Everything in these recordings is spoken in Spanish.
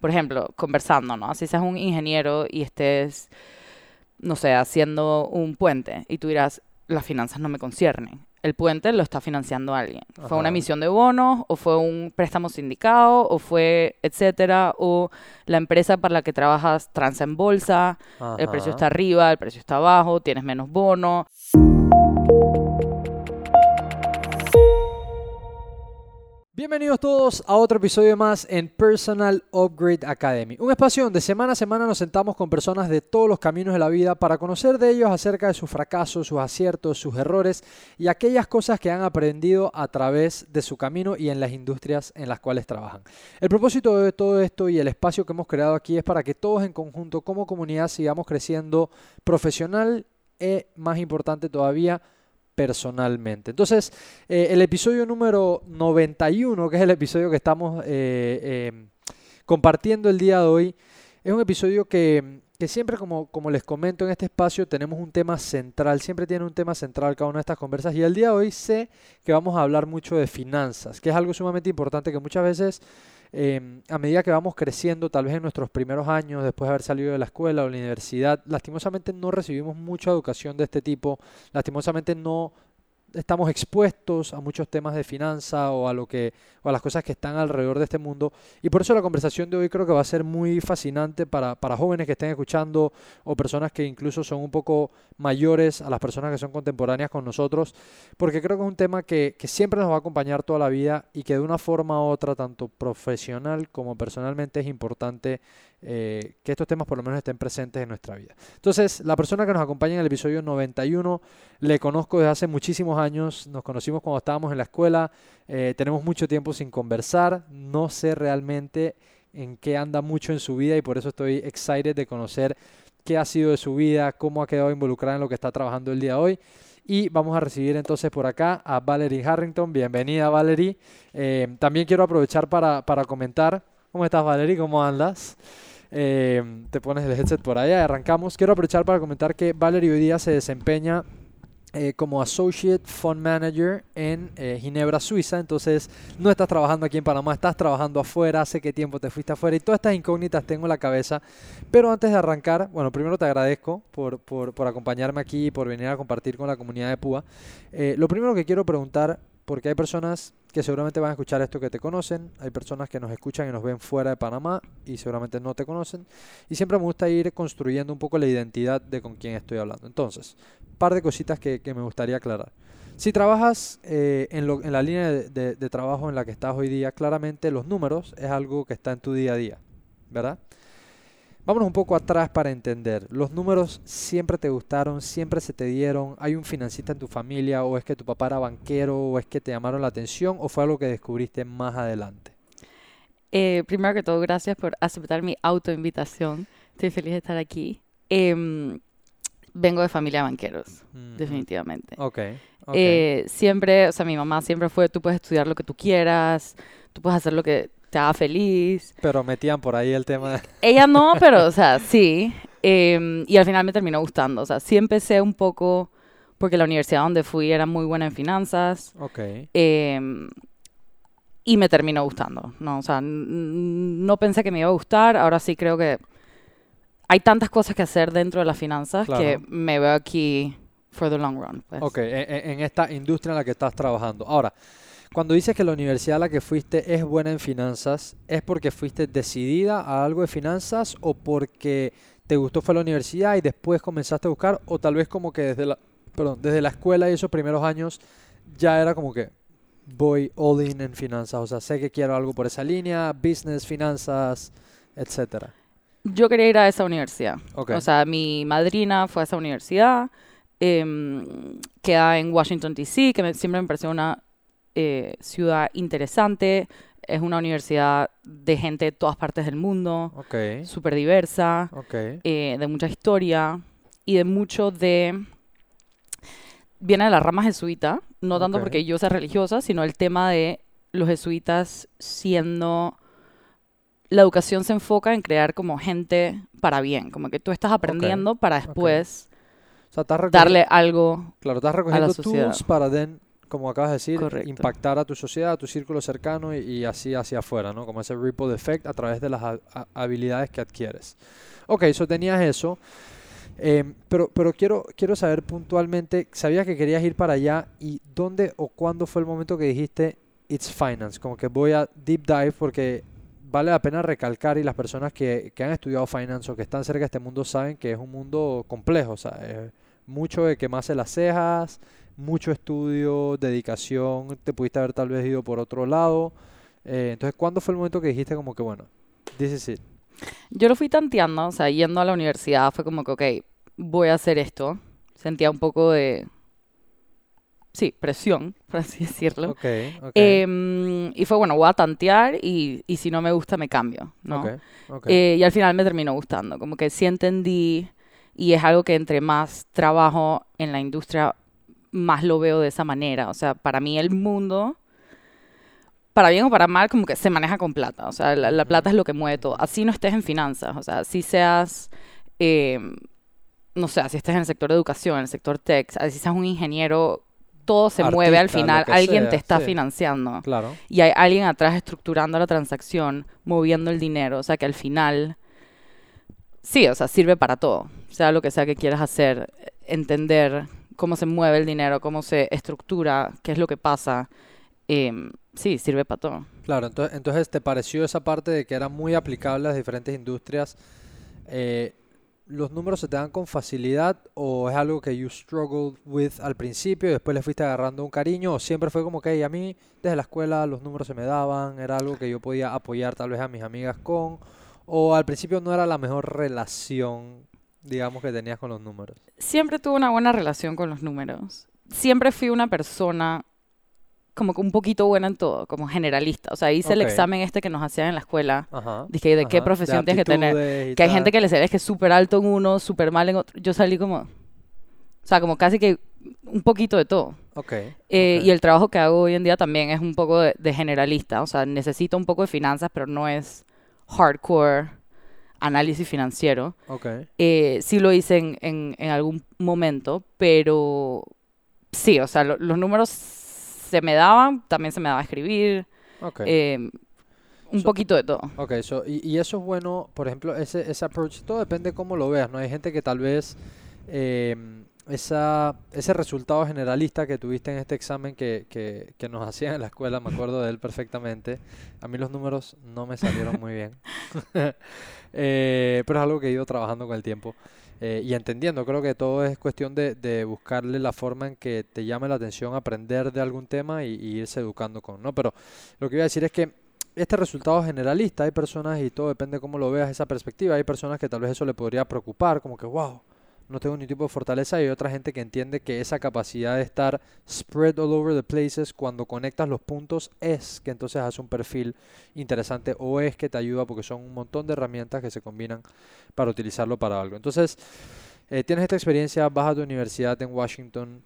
por ejemplo, conversando, ¿no? Si seas un ingeniero y estés, no sé, haciendo un puente y tú dirás, las finanzas no me conciernen. El puente lo está financiando alguien. ¿Fue una emisión de bonos o fue un préstamo sindicado o fue etcétera? O la empresa para la que trabajas transa en bolsa, el precio está arriba, el precio está abajo, tienes menos bono. Bienvenidos todos a otro episodio más en Personal Upgrade Academy, un espacio donde semana a semana nos sentamos con personas de todos los caminos de la vida para conocer de ellos acerca de sus fracasos, sus aciertos, sus errores y aquellas cosas que han aprendido a través de su camino y en las industrias en las cuales trabajan. El propósito de todo esto y el espacio que hemos creado aquí es para que todos en conjunto como comunidad sigamos creciendo profesional e, más importante todavía, personalmente. Entonces, eh, el episodio número 91, que es el episodio que estamos eh, eh, compartiendo el día de hoy, es un episodio que, que siempre, como, como les comento en este espacio, tenemos un tema central, siempre tiene un tema central cada una de estas conversas y el día de hoy sé que vamos a hablar mucho de finanzas, que es algo sumamente importante que muchas veces eh, a medida que vamos creciendo, tal vez en nuestros primeros años, después de haber salido de la escuela o la universidad, lastimosamente no recibimos mucha educación de este tipo, lastimosamente no estamos expuestos a muchos temas de finanza o a lo que o a las cosas que están alrededor de este mundo. Y por eso la conversación de hoy creo que va a ser muy fascinante para, para jóvenes que estén escuchando o personas que incluso son un poco mayores a las personas que son contemporáneas con nosotros porque creo que es un tema que, que siempre nos va a acompañar toda la vida y que de una forma u otra tanto profesional como personalmente es importante eh, que estos temas por lo menos estén presentes en nuestra vida. Entonces, la persona que nos acompaña en el episodio 91 le conozco desde hace muchísimos años, nos conocimos cuando estábamos en la escuela, eh, tenemos mucho tiempo sin conversar, no sé realmente en qué anda mucho en su vida y por eso estoy excited de conocer qué ha sido de su vida, cómo ha quedado involucrada en lo que está trabajando el día de hoy. Y vamos a recibir entonces por acá a Valerie Harrington. Bienvenida, Valerie. Eh, también quiero aprovechar para, para comentar. ¿Cómo estás, Valerie? ¿Cómo andas? Eh, te pones el headset por allá arrancamos. Quiero aprovechar para comentar que Valerie hoy día se desempeña eh, como Associate Fund Manager en eh, Ginebra, Suiza. Entonces, no estás trabajando aquí en Panamá, estás trabajando afuera. Hace qué tiempo te fuiste afuera y todas estas incógnitas tengo en la cabeza. Pero antes de arrancar, bueno, primero te agradezco por, por, por acompañarme aquí y por venir a compartir con la comunidad de Púa. Eh, lo primero que quiero preguntar, porque hay personas que seguramente van a escuchar esto que te conocen, hay personas que nos escuchan y nos ven fuera de Panamá y seguramente no te conocen, y siempre me gusta ir construyendo un poco la identidad de con quién estoy hablando. Entonces, par de cositas que, que me gustaría aclarar. Si trabajas eh, en, lo- en la línea de, de- de trabajo en la que estás hoy día, claramente los números es algo que está en tu día a día, ¿verdad? Vámonos un poco atrás para entender. ¿Los números siempre te gustaron, siempre se te dieron? ¿Hay un financista en tu familia o es que tu papá era banquero o es que te llamaron la atención o fue algo que descubriste más adelante? Eh, primero que todo, gracias por aceptar mi autoinvitación. Estoy feliz de estar aquí. Em, vengo de familia de banqueros, Ujú. definitivamente. Ok, ok. Eh, siempre, o sea, mi mamá siempre fue, tú puedes estudiar lo que tú quieras, tú puedes hacer lo que haga feliz. Pero metían por ahí el tema. Ella no, pero, o sea, sí. Em, y al final me terminó gustando. O sea, sí empecé un poco, porque la universidad donde fui era muy buena en finanzas. Ok, em, y me terminó gustando, ¿no? O sea, no pensé que me iba a gustar, ahora sí creo que hay tantas cosas que hacer dentro de las finanzas que Claro. me veo aquí for the long run. pues. ok, en, en- en esta industria en la que estás trabajando. Ahora, cuando dices que la universidad a la que fuiste es buena en finanzas, ¿es porque fuiste decidida a algo de finanzas o porque te gustó fue la universidad y después comenzaste a buscar o tal vez como que desde la, perdón, desde la escuela y esos primeros años ya era como que voy all in en finanzas, o sea, sé que quiero algo por esa línea, business, finanzas, etcétera. Yo quería ir a esa universidad. O sea, mi madrina fue a esa universidad, em, queda en Washington, D.C., que me- siempre me pareció una eh, ciudad interesante. Es una universidad de gente de todas partes del mundo, Ok, súper diversa. eh, de mucha historia y de mucho de... Viene de la rama jesuita, no tanto porque yo sea religiosa, sino el tema de los jesuitas siendo... La educación se enfoca en crear como gente para bien, como que tú estás aprendiendo para después o sea, estás recogiendo, darle algo. claro, estás recogiendo sociedad. tools para then como acabas de decir, Correcto. impactar a tu sociedad, a tu círculo cercano y, y así hacia afuera, ¿no? Como ese ripple effect a través de las ha- ha- habilidades que adquieres. Ok, eso tenías eso. Em, pero pero quiero, quiero saber puntualmente, sabías que querías ir para allá y dónde o cuándo fue el momento que dijiste, it's finance, como que voy a deep dive porque vale la pena recalcar y las personas que, que han estudiado finance o que están cerca de este mundo saben que es un mundo complejo, o sea, es mucho de quemarse las cejas, mucho estudio, dedicación, te pudiste haber tal vez ido por otro lado. Eh, entonces, ¿cuándo fue el momento que dijiste como que, bueno, this is it? Yo lo fui tanteando, o sea, yendo a la universidad fue como que, ok, voy a hacer esto. Sentía un poco de, sí, presión, por así decirlo. Ok, ok, Em, y fue, bueno, voy a tantear y, y si no me gusta me cambio, ¿no? ok, ok. Eh, y al final me terminó gustando, como que sí entendí y es algo que entre más trabajo en la industria, más lo veo de esa manera. O sea, para mí el mundo, para bien o para mal, como que se maneja con plata. O sea, la, la plata es lo que mueve todo. Así no estés en finanzas, o sea, si seas, eh, no sé, si estés en el sector de educación, en el sector tech, si seas un ingeniero, todo se mueve al final, alguien sea, te está sí. financiando Claro. y hay alguien atrás estructurando la transacción, moviendo el dinero, o sea que al final, sí, o sea, sirve para todo, sea lo que sea que quieras hacer, entender cómo se mueve el dinero, cómo se estructura, qué es lo que pasa, em, sí, sirve para todo. Claro, entonces, entonces te pareció esa parte de que era muy aplicable a diferentes industrias. eh, ¿los números se te dan con facilidad o es algo que you struggled with al principio y después le fuiste agarrando un cariño o siempre fue como que a mí desde la escuela los números se me daban, era algo que yo podía apoyar tal vez a mis amigas con o al principio no era la mejor relación, digamos, que tenías con los números? Siempre tuve una buena relación con los números, siempre fui una persona como que un poquito buena en todo, como generalista, o sea, hice el examen este que nos hacían en la escuela, Ajá. dije, ¿de qué profesión tienes que tener? Que hay gente que le sale que es súper alto en uno, súper mal en otro. Yo salí como, o sea, como casi que un poquito de todo. Ok, Eh, ok. Y el trabajo que hago hoy en día también es un poco de, de generalista. O sea, necesito un poco de finanzas, pero no es hardcore análisis financiero. ok. Eh, sí lo hice en, en, en algún momento, pero sí, o sea, lo- los números se me daban, también se me daba escribir, ok. eh, un So- poquito de todo. Ok, so, y, y eso es bueno, por ejemplo, ese, ese approach, todo depende cómo lo veas, ¿no? Hay gente que tal vez em, esa, ese resultado generalista que tuviste en este examen que, que, nos hacían en la escuela, me acuerdo de él perfectamente, a mí los números no me salieron muy bien, Eh, pero es algo que he ido trabajando con el tiempo eh, y entendiendo, creo que todo es cuestión de, de buscarle la forma en que te llame la atención aprender de algún tema y, y irse educando con, ¿no? Pero lo que iba a decir es que este resultado generalista, hay personas, y todo depende de cómo lo veas, esa perspectiva, hay personas que tal vez eso le podría preocupar, como que, wow, no tengo ni tipo de fortaleza, y hay otra gente que entiende que esa capacidad de estar spread all over the places cuando conectas los puntos es que entonces hace un perfil interesante o es que te ayuda porque son un montón de herramientas que se combinan para utilizarlo para algo. Entonces, eh, tienes esta experiencia, vas a tu universidad en Washington,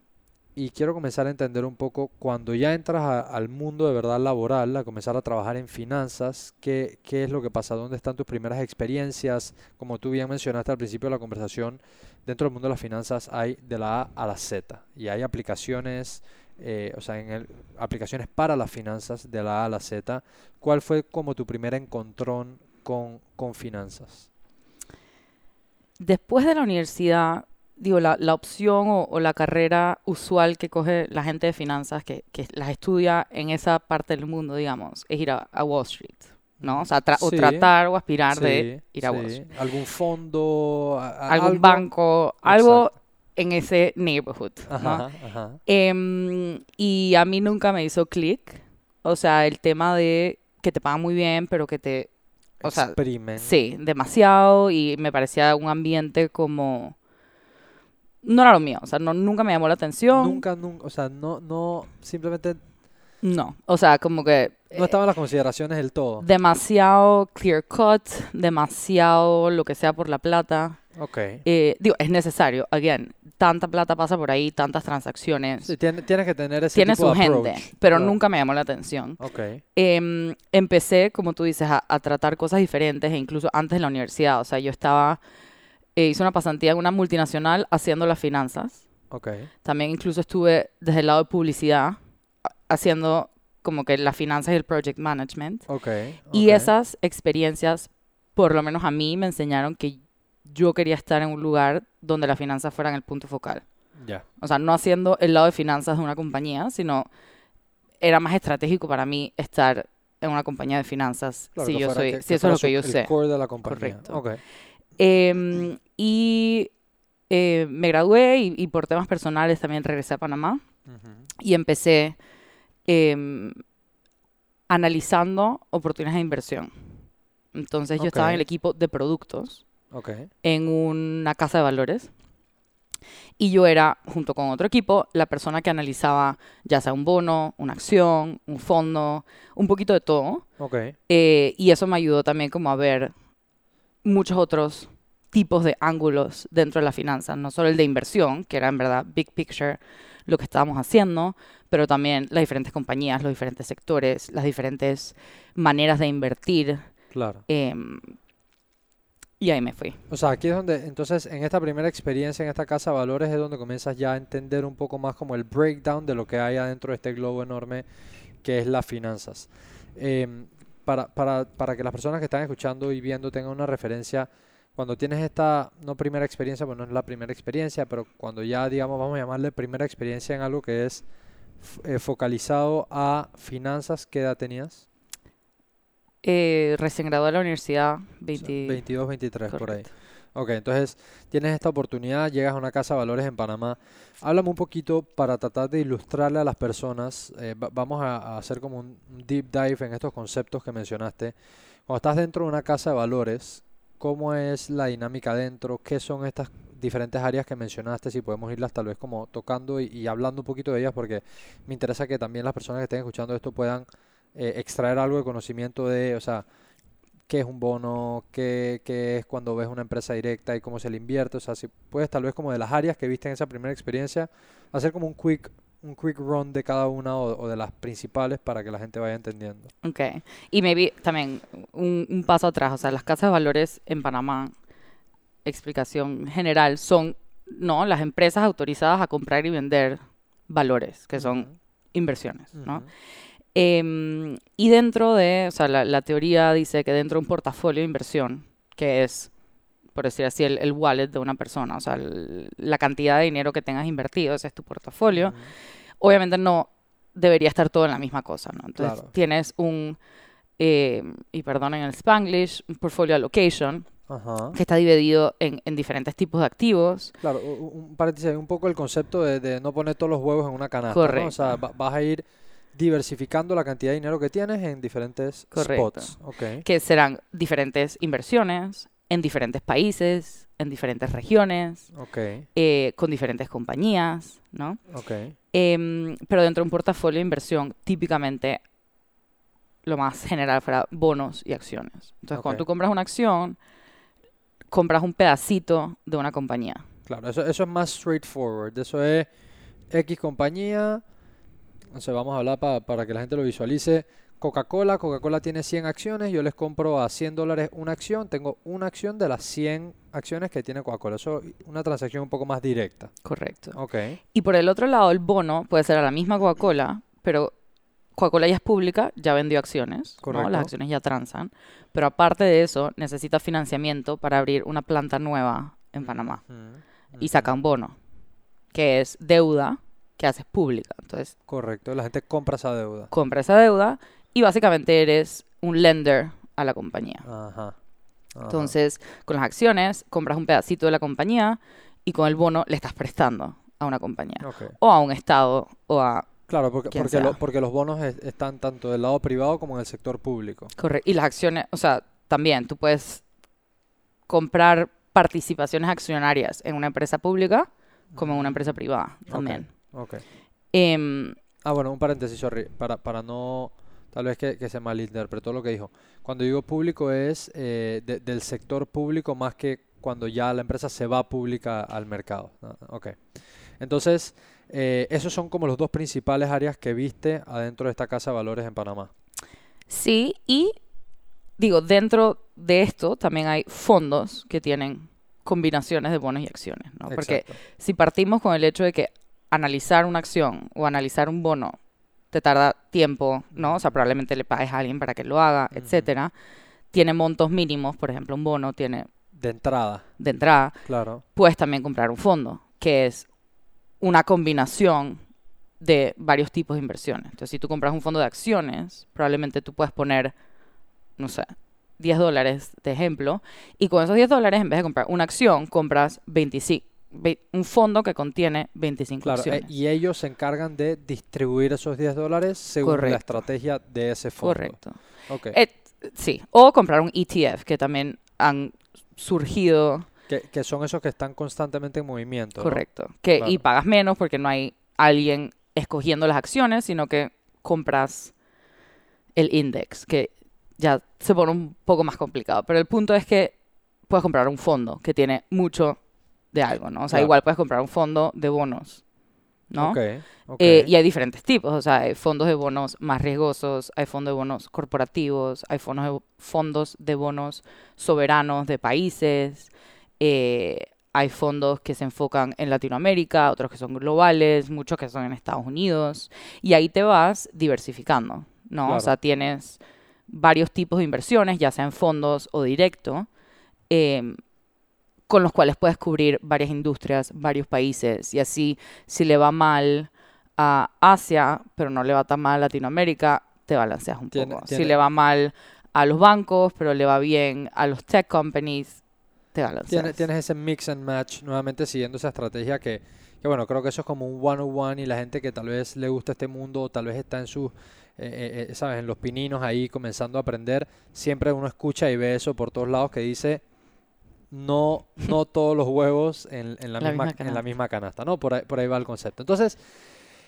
y quiero comenzar a entender un poco cuando ya entras al mundo de verdad laboral, a comenzar a trabajar en finanzas, ¿qué, qué es lo que pasa? ¿Dónde están tus primeras experiencias? Como tú bien mencionaste al principio de la conversación, dentro del mundo de las finanzas hay de la A a la Z y hay aplicaciones, eh, o sea, en el, aplicaciones para las finanzas de la A a la Z. ¿Cuál fue como tu primer encontrón con, con finanzas? Después de la universidad, digo, la, la opción o, o la carrera usual que coge la gente de finanzas que, que las estudia en esa parte del mundo, digamos, es ir a, a Wall Street, ¿no? O sea, tra- o tratar o aspirar de ir a Wall. Street. ¿Algún fondo? a- a- Algún algo? banco, algo Exacto. en ese neighborhood, ¿no? Ajá. Em, y a mí nunca me hizo clic. O sea, el tema de que te pagan muy bien, pero que te... O sea, Experiment. Sí, demasiado y me parecía un ambiente como... No era lo mío, o sea, no, nunca me llamó la atención. Nunca, nunca, o sea, no, no, simplemente No, o sea, como que no estaba en las consideraciones del todo. demasiado clear cut, demasiado lo que sea por la plata. Ok. Eh, digo, es necesario, again, tanta plata pasa por ahí, tantas transacciones. Sí, tiene- tienes que tener ese Tiene tipo su de gente, approach. pero nunca me llamó la atención. Ok. Em, empecé, como tú dices, a, a tratar cosas diferentes e incluso antes de la universidad. O sea, yo estaba, eh, hice una pasantía en una multinacional haciendo las finanzas. Ok. También incluso estuve desde el lado de publicidad, haciendo como que las finanzas y el project management. Ok. Y ok. esas experiencias, por lo menos a mí, me enseñaron que yo quería estar en un lugar donde las finanzas fueran el punto focal. Ya. O sea, no haciendo el lado de finanzas de una compañía, sino era más estratégico para mí estar en una compañía de finanzas Claro, si yo soy, que- si que eso es lo que yo su- sé. El core de la compañía. Correcto. Ok. Em, y eh, me gradué y, y por temas personales también regresé a Panamá y empecé em, analizando oportunidades de inversión. Entonces yo estaba en el equipo de productos Ok. en una casa de valores y yo era, junto con otro equipo, la persona que analizaba ya sea un bono, una acción, un fondo, un poquito de todo. Ok. Eh, y eso me ayudó también como a ver muchos otros tipos de ángulos dentro de la finanza, no solo el de inversión, que era en verdad big picture lo que estábamos haciendo, pero también las diferentes compañías, los diferentes sectores, las diferentes maneras de invertir. Claro. em, y ahí me fui. O sea, aquí es donde, entonces, en esta primera experiencia en esta casa de valores es donde comienzas ya a entender un poco más como el breakdown de lo que hay adentro de este globo enorme que es las finanzas. Em, para, para, para que las personas que están escuchando y viendo tengan una referencia, cuando tienes esta, no primera experiencia, pues no es la primera experiencia, pero cuando ya, digamos, vamos a llamarle primera experiencia en algo que es eh, focalizado a finanzas, ¿qué edad tenías? Eh, recién graduada de la universidad, O sea, 20 22, 23, por ahí. Ok, entonces tienes esta oportunidad, llegas a una casa de valores en Panamá. Háblame un poquito para tratar de ilustrarle a las personas. eh, va- vamos a, hacer como un un deep dive en estos conceptos que mencionaste. Cuando estás dentro de una casa de valores, ¿cómo es la dinámica dentro? ¿Qué son estas diferentes áreas que mencionaste? Si podemos irlas tal vez como tocando y, y hablando un poquito de ellas, porque me interesa que también las personas que estén escuchando esto puedan eh, extraer algo de conocimiento de, o sea, qué es un bono, qué, qué es cuando ves una empresa directa y cómo se le invierte. O sea, si puedes tal vez como de las áreas que viste en esa primera experiencia, hacer como un quick, un quick run de cada una o, o de las principales para que la gente vaya entendiendo. Ok. Y maybe también un, un paso atrás, o sea, las casas de valores en Panamá, explicación general, son, no, las empresas autorizadas a comprar y vender valores, que son Ujú, inversiones, ¿no? Em, y dentro de, o sea, la, la teoría dice que dentro de un portafolio de inversión, que es, por decir así, el, el wallet de una persona, o sea, el- la cantidad de dinero que tengas invertido, ese es tu portafolio, obviamente no debería estar todo en la misma cosa, ¿no? Entonces Claro. tienes un, eh, y perdonen el spanglish, un portfolio allocation Ajá. que está dividido en, en diferentes tipos de activos. Claro, un paréntesis, un poco el concepto de, de no poner todos los huevos en una canasta, ¿no? O sea, Correcto. va- vas a ir diversificando la cantidad de dinero que tienes en diferentes Correcto. spots. Ok. que serán diferentes inversiones en diferentes países, en diferentes regiones, Ok. eh, con diferentes compañías, ¿no? Ok. Em, pero dentro de un portafolio de inversión, típicamente lo más general fuera bonos y acciones. Entonces, cuando tú compras una acción, compras un pedacito de una compañía. Claro, eso, eso es más straightforward. Eso es X compañía. No sé, vamos a hablar pa- para que la gente lo visualice. Coca-Cola, Coca-Cola tiene 100 acciones, yo les compro a 100 dólares una acción, tengo una acción de las 100 acciones que tiene Coca-Cola. Eso es una transacción un poco más directa. Correcto. Ok, Y por el otro lado, el bono puede ser a la misma Coca-Cola, pero Coca-Cola ya es pública, ya vendió acciones, ¿no? Correcto. Las acciones ya transan. Pero aparte de eso, necesita financiamiento para abrir una planta nueva en Panamá. Ujú, Y ujú. saca un bono, que es deuda que haces pública. Entonces, Correcto, la gente compra esa deuda. compra esa deuda y básicamente eres un lender a la compañía. Ajá. ajá. Entonces, con las acciones, compras un pedacito de la compañía y con el bono le estás prestando a una compañía. Ok. O a un estado o a Claro, porque, Quien porque, lo- sea. porque los bonos es- están tanto del lado privado como en el sector público. Correcto. Y las acciones, o sea, también tú puedes comprar participaciones accionarias en una empresa pública como en una empresa privada también. Ok. Em, Ah, bueno, un paréntesis, sorry, para, para no, tal vez que, que se malinterpretó lo que dijo. Cuando digo público es eh, de- del sector público más que cuando ya la empresa se va pública al mercado. Ok. Entonces, eh, esos son como los dos principales áreas que viste adentro de esta casa de valores en Panamá. sí, y digo, dentro de esto también hay fondos que tienen combinaciones de bonos y acciones, ¿no? Porque Exacto. si partimos con el hecho de que analizar una acción o analizar un bono te tarda tiempo, ¿no? O sea, probablemente le pagues a alguien para que lo haga, Ujú. etcétera. Tiene montos mínimos, por ejemplo, un bono tiene De entrada, de entrada. claro. Puedes también comprar un fondo, que es una combinación de varios tipos de inversiones. Entonces, si tú compras un fondo de acciones, probablemente tú puedes poner, no sé, 10 dólares de ejemplo, y con esos 10 dólares, en vez de comprar una acción, compras 25, ve- un fondo que contiene 25 Claro, eh, y ellos se encargan de distribuir esos 10 dólares según la estrategia de ese fondo. Correcto. Ok. Eh, sí, o comprar un ETF, que también han surgido, Que, que son esos que están constantemente en movimiento. ¿no? correcto, que, y pagas menos porque no hay alguien escogiendo las acciones, sino que compras el index, que ya se pone un poco más complicado. Pero el punto es que puedes comprar un fondo que tiene mucho de algo, ¿no? O sea, Claro. igual puedes comprar un fondo de bonos, ¿no? Ok, ok. Eh, y hay diferentes tipos, o sea, hay fondos de bonos más riesgosos, hay fondos de bonos corporativos, hay fondos de, fondos de bonos soberanos de países, eh, hay fondos que se enfocan en Latinoamérica, otros que son globales, muchos que son en Estados Unidos, y ahí te vas diversificando, ¿no? Claro. O sea, tienes varios tipos de inversiones, ya sea en fondos o directo, em, con los cuales puedes cubrir varias industrias, varios países, y así si le va mal a Asia, pero no le va tan mal a Latinoamérica, te balanceas un Tiene- poco. tiene- Si le va mal a los bancos, pero le va bien a los tech companies, te balanceas. Tiene- tienes ese mix and match nuevamente siguiendo esa estrategia que, que, bueno, creo que eso es como un one-on-one y la gente que tal vez le gusta este mundo o tal vez está en sus, eh, eh, eh, ¿sabes? En los pininos ahí comenzando a aprender, siempre uno escucha y ve eso por todos lados que dice no, no todos los huevos en, en la, La misma, misma en la canasta. misma canasta, ¿no? Por ahí, por ahí va el concepto. Entonces,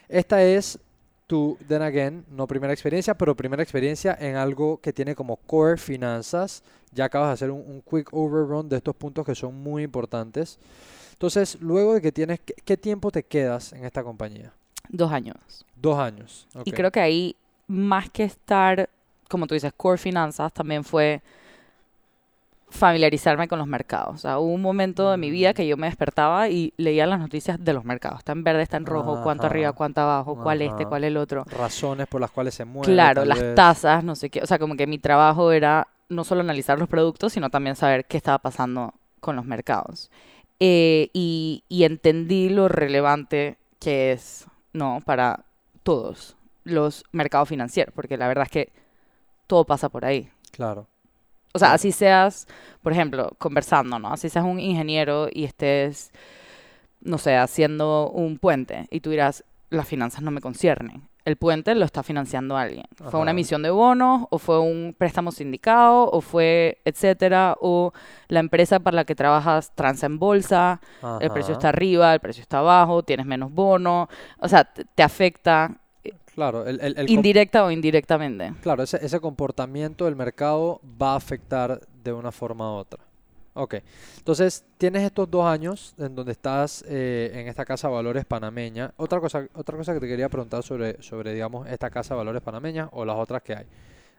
esta es tu, then again, no primera experiencia, pero primera experiencia en algo que tiene como core finanzas. Ya acabas de hacer un, un quick overrun de estos puntos que son muy importantes. Entonces, luego de que tienes, ¿qué, qué tiempo te quedas en esta compañía? Dos años. Dos años. Y creo que ahí, más que estar, como tú dices, core finanzas, también fue familiarizarme con los mercados. O sea, hubo un momento de mi vida Mm. que yo me despertaba y leía las noticias de los mercados. Está en verde, está en rojo, cuánto arriba, cuánto abajo, cuál este, cuál el otro. Razones por las cuales se mueve. Claro, las vez. tasas, no sé qué. O sea, como que mi trabajo era no solo analizar los productos, sino también saber qué estaba pasando con los mercados. Eh, y, y entendí lo relevante que es, ¿no? Para todos los mercados financieros, porque la verdad es que todo pasa por ahí. Claro. O sea, así seas, por ejemplo, conversando, ¿no? Así seas un ingeniero y estés, no sé, haciendo un puente y tú dirás, las finanzas no me conciernen. El puente lo está financiando alguien. ¿Fue una emisión de bonos o fue un préstamo sindicado o fue etcétera? O la empresa para la que trabajas transa en bolsa, el precio está arriba, el precio está abajo, tienes menos bono. O sea, te afecta Claro, el, el- el com- indirecta o indirectamente. claro ese, ese comportamiento del mercado va a afectar de una forma u otra. Ok, entonces tienes estos dos años en donde estás eh, en esta casa de valores panameña. Otra cosa, otra cosa que te quería preguntar sobre, sobre, digamos, esta casa de valores panameña o las otras que hay.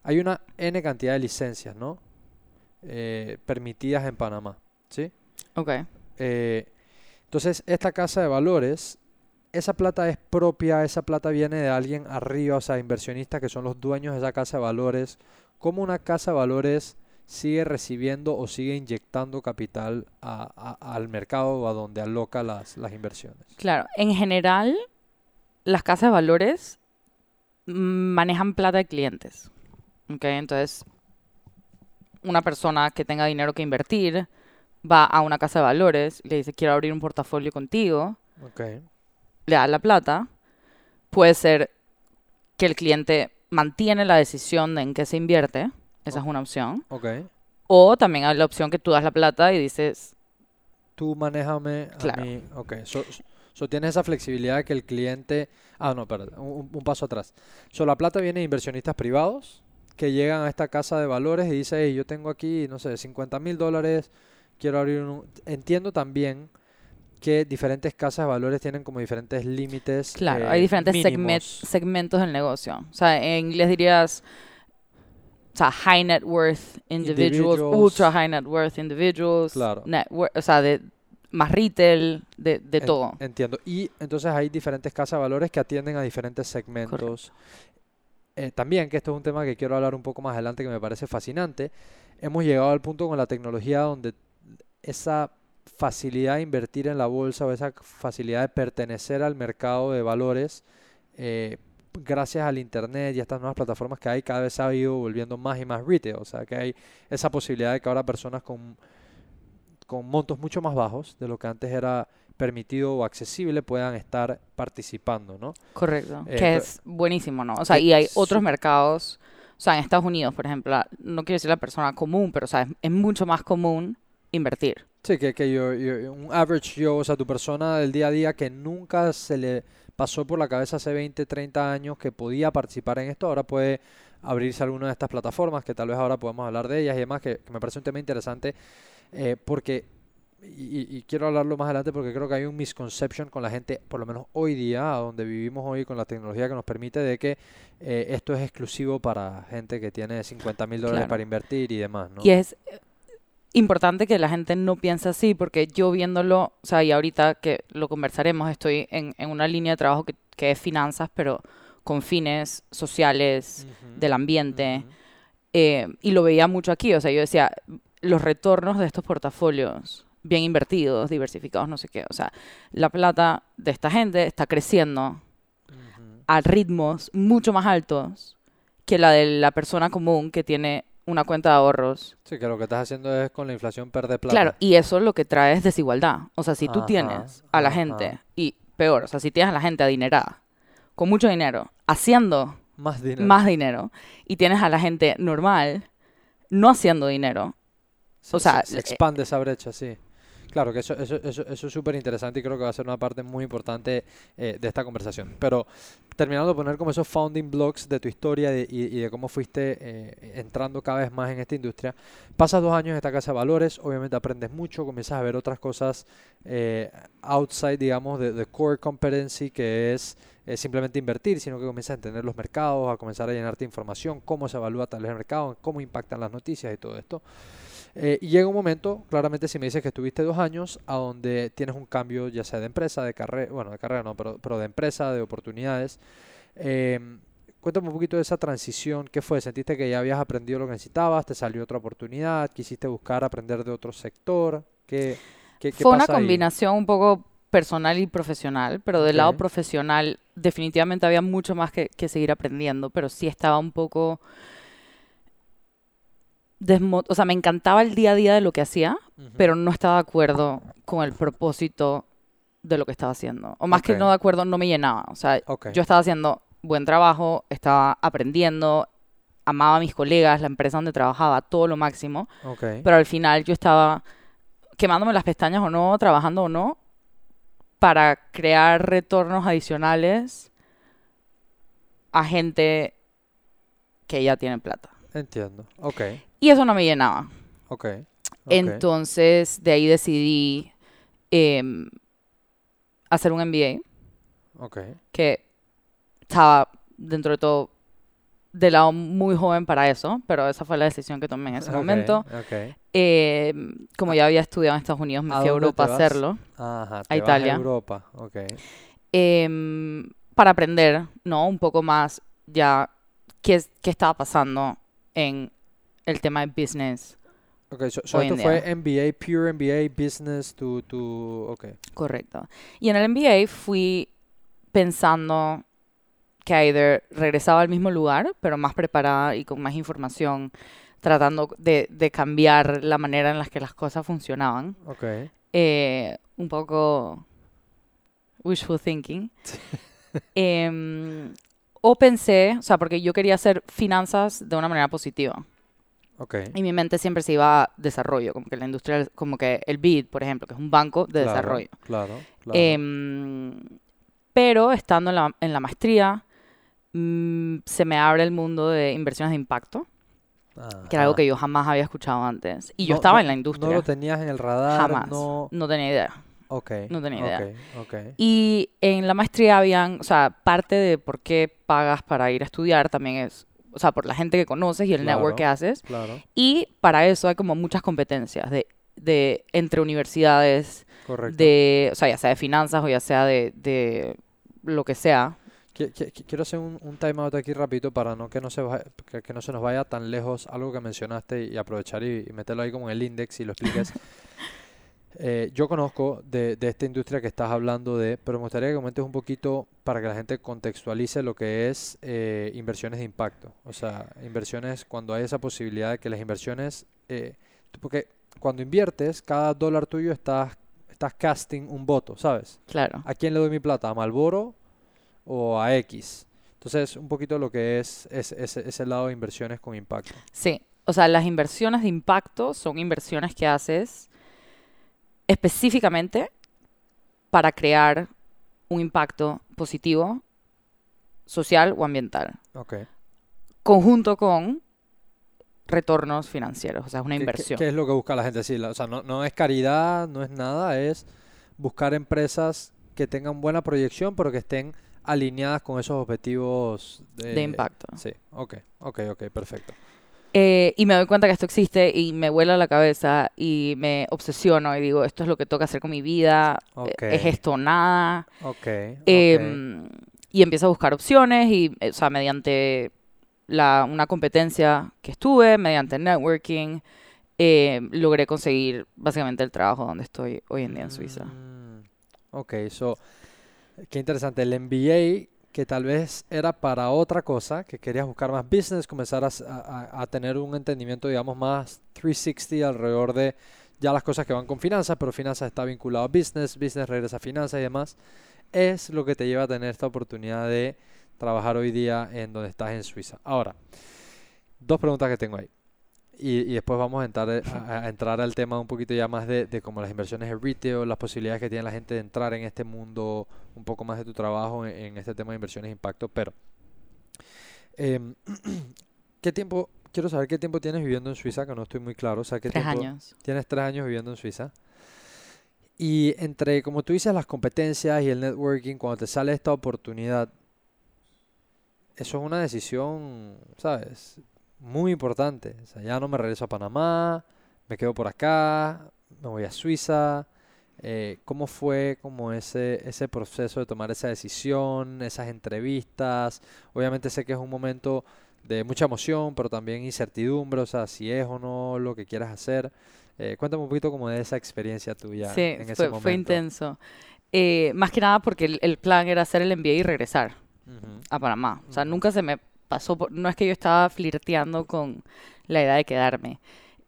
Hay una N cantidad de licencias, ¿no? Eh, permitidas en Panamá, ¿sí? Ok. Eh, entonces, esta casa de valores, esa plata es propia, esa plata viene de alguien arriba, o sea, inversionistas que son los dueños de esa casa de valores. ¿Cómo una casa de valores sigue recibiendo o sigue inyectando capital a- a- al mercado o a donde aloca las, las inversiones? Claro, en general, las casas de valores manejan plata de clientes. ¿ok? Entonces, una persona que tenga dinero que invertir va a una casa de valores, le dice, quiero abrir un portafolio contigo, le da la plata. Puede ser que el cliente mantiene la decisión de en qué se invierte, esa es una opción. ok. O también hay la opción que tú das la plata y dices, Tú manéjame a Claro. mí. Ok, so, so tienes esa flexibilidad que el cliente. Ah, no, perdón, un, un paso atrás. So, la plata viene de inversionistas privados que llegan a esta casa de valores y dicen, hey, yo tengo aquí, no sé, 50 mil dólares, quiero abrir un... Entiendo también que diferentes casas de valores tienen como diferentes límites. Claro, eh, hay diferentes segme- mínimos. segmentos del negocio. O sea, en inglés dirías, o sea, high net worth individuals, Individuals. ultra high net worth individuals, Claro. net o sea, de más retail, de, de En- todo. Entiendo. Y entonces hay diferentes casas de valores que atienden a diferentes segmentos. Eh, también, que esto es un tema que quiero hablar un poco más adelante que me parece fascinante, hemos llegado al punto con la tecnología donde esa facilidad de invertir en la bolsa o esa facilidad de pertenecer al mercado de valores, eh, gracias al internet y a estas nuevas plataformas que hay, cada vez se ha ido volviendo más y más retail. O sea, que hay esa posibilidad de que ahora personas con, con montos mucho más bajos de lo que antes era permitido o accesible puedan estar participando, ¿no? Correcto. Eh, que es buenísimo, ¿no? O sea, y hay otros mercados, o sea, en Estados Unidos, por ejemplo, no quiero decir la persona común, pero, o sea, es, es mucho más común invertir. Sí, que, que yo, yo- un average yo, o sea, tu persona del día a día que nunca se le pasó por la cabeza hace 20, 30 años que podía participar en esto, ahora puede abrirse alguna de estas plataformas, que tal vez ahora podemos hablar de ellas y demás, que, que me parece un tema interesante, eh, porque, y, quiero hablarlo más adelante porque creo que hay un misconception con la gente, por lo menos hoy día, donde vivimos hoy, con la tecnología que nos permite, de que eh, esto es exclusivo para gente que tiene 50 mil dólares Claro. para invertir y demás, ¿no? Y es importante que la gente no piense así, porque yo viéndolo, o sea, y ahorita que lo conversaremos, estoy en, en una línea de trabajo que, que es finanzas, pero con fines sociales, Ujú, del ambiente, ujú. eh, y lo veía mucho aquí, o sea, yo decía, los retornos de estos portafolios bien invertidos, diversificados, no sé qué, o sea, la plata de esta gente está creciendo Ujú. a ritmos mucho más altos que la de la persona común que tiene una cuenta de ahorros. Sí, que lo que estás haciendo es con la inflación perder plata. Claro, y eso lo que trae es desigualdad. O sea, si tú Ajá, tienes a la ajá. gente, y peor, o sea, si tienes a la gente adinerada, con mucho dinero, haciendo Más dinero. más dinero, y tienes a la gente normal, no haciendo dinero, Se- o sea, se, se expande esa brecha, sí. Claro que eso, eso, eso, eso es súper interesante y creo que va a ser una parte muy importante eh, de esta conversación. Pero terminando de poner como esos founding blocks de tu historia y, de cómo fuiste eh, entrando cada vez más en esta industria, pasas dos años en esta casa de valores, obviamente aprendes mucho, comienzas a ver otras cosas eh, outside, digamos, de, de core competency, que es simplemente invertir, sino que comienzas a entender los mercados, a comenzar a llenarte información, cómo se evalúa tal vez el mercado, cómo impactan las noticias y todo esto. Eh, y llega un momento, claramente si me dices que estuviste dos años, a donde tienes un cambio ya sea de empresa, de carrera, bueno, de carrera no, pero, pero de empresa, de oportunidades. Em, cuéntame un poquito de esa transición, ¿qué fue? ¿Sentiste que ya habías aprendido lo que necesitabas? ¿Te salió otra oportunidad? ¿Quisiste buscar aprender de otro sector? ¿Qué, qué, qué fue una pasa ahí? combinación un poco personal y profesional, pero del lado Ok. profesional definitivamente había mucho más que, que seguir aprendiendo, pero sí estaba un poco... o sea, me encantaba el día a día de lo que hacía, pero no estaba de acuerdo con el propósito de lo que estaba haciendo. O más que no de acuerdo, no me llenaba. O sea, yo estaba haciendo buen trabajo, estaba aprendiendo, amaba a mis colegas, la empresa donde trabajaba, todo lo máximo, pero al final yo estaba quemándome las pestañas o no, trabajando o no, para crear retornos adicionales a gente que ya tiene plata. Entiendo. Ok. Y eso no me llenaba. Ok. ok. Entonces, de ahí decidí em, hacer un MBA, Ok. que estaba dentro de todo de lado muy joven para eso, pero esa fue la decisión que tomé en ese momento. Ok. Em, como ya había estudiado en Estados Unidos, me ¿A fui a Europa a hacerlo, Ajá. A vas Italia. Europa. Ok. em, para aprender, ¿no? Un poco más ya qué, qué estaba pasando en el tema de business. Ok, so, so en fue MBA, pure MBA, business, to, to, ok. Correcto. Y en el MBA fui pensando que either regresaba al mismo lugar, pero más preparada y con más información, tratando de, de cambiar la manera en la que las cosas funcionaban. Ok. Eh, un poco wishful thinking. Em, o pensé, o sea, porque yo quería hacer finanzas de una manera positiva. Ok. Y mi mente siempre se iba a desarrollo, como que la industria, como que el BID, por ejemplo, que es un banco de Claro, desarrollo. Claro, claro. Em, pero estando en la, en la maestría, mm, se me abre el mundo de inversiones de impacto, que era algo que yo jamás había escuchado antes. Y yo No- estaba no- en la No industria. lo tenías en el radar, jamás. no... No tenía idea. Ok. no tenía idea. Ok, ok. Y en la maestría habían, o sea, parte de por qué pagas para ir a estudiar también es, o sea, por la gente que conoces y el network que Claro. haces. Claro, Y para eso hay como muchas competencias de, de entre universidades, Correcto. de, o sea, ya sea de finanzas o ya sea de, de lo que sea. Qui- qui- qui- Quiero hacer un, un time out aquí rapidito para no que no se vaya- que, que no se nos vaya tan lejos algo que mencionaste y aprovechar y, y meterlo ahí como en el index y lo expliques. Eh, yo conozco de, de esta industria que estás hablando de, pero me gustaría que comentes un poquito para que la gente contextualice lo que es eh, inversiones de impacto. O sea, inversiones cuando hay esa posibilidad de que las inversiones, eh, porque cuando inviertes, cada dólar tuyo estás, estás casting un voto, ¿sabes? Claro. ¿A quién le doy mi plata? ¿A Malboro o a X? Entonces, un poquito lo que es, es- ese ese lado de inversiones con impacto. Sí, o sea, las inversiones de impacto son inversiones que haces específicamente para crear un impacto positivo, social o ambiental, Ok. conjunto con retornos financieros, o sea, es una ¿Qué- qué- inversión. ¿Qué, es lo que busca la gente? Sí, la- o sea, no, no es caridad, no es nada, es buscar empresas que tengan buena proyección, pero que estén alineadas con esos objetivos de, de impacto. Sí, ok, ok, ok, perfecto. Eh, y me doy cuenta que esto existe y me vuela la cabeza y me obsesiono y digo, esto es lo que toca hacer con mi vida, es esto nada. Em, y empiezo a buscar opciones y, eh, o sea, mediante la, una competencia que estuve, mediante networking, eh, logré conseguir básicamente el trabajo donde estoy hoy en día en Suiza. Mm, ok, so, qué interesante. El MBA, que tal vez era para otra cosa, que querías buscar más business, comenzar a, a tener un entendimiento, digamos, más 360 alrededor de ya las cosas que van con finanzas, pero finanzas está vinculado a business, business regresa a finanzas y demás, es lo que te lleva a tener esta oportunidad de trabajar hoy día en donde estás en Suiza. Ahora, dos preguntas que tengo ahí. Y, y después vamos a entrar, eh, a, a entrar al tema un poquito ya más de, de como las inversiones en retail, las posibilidades que tiene la gente de entrar en este mundo, un poco más de tu trabajo en, en este tema de inversiones de impacto. Pero, em, ¿qué tiempo, quiero saber qué tiempo tienes viviendo en Suiza, que no estoy muy claro. O sea, ¿qué Tres tiempo años. tienes tres años viviendo en Suiza? Y entre, como tú dices, las competencias y el networking, cuando te sale esta oportunidad, eso es una decisión, ¿sabes? Muy importante. O sea, ya no me regreso a Panamá, me quedo por acá, me voy a Suiza. Eh, ¿cómo fue como ese, ese proceso de tomar esa decisión, esas entrevistas? Obviamente sé que es un momento de mucha emoción, pero también incertidumbre, o sea, si es o no lo que quieras hacer. Eh, cuéntame un poquito como de esa experiencia tuya Sí, en ese fue, momento. fue intenso. Eh, más que nada porque el, el plan era hacer el MBA y regresar a Panamá. O sea, nunca se me pasó, por- no es que yo estaba flirteando con la idea de quedarme.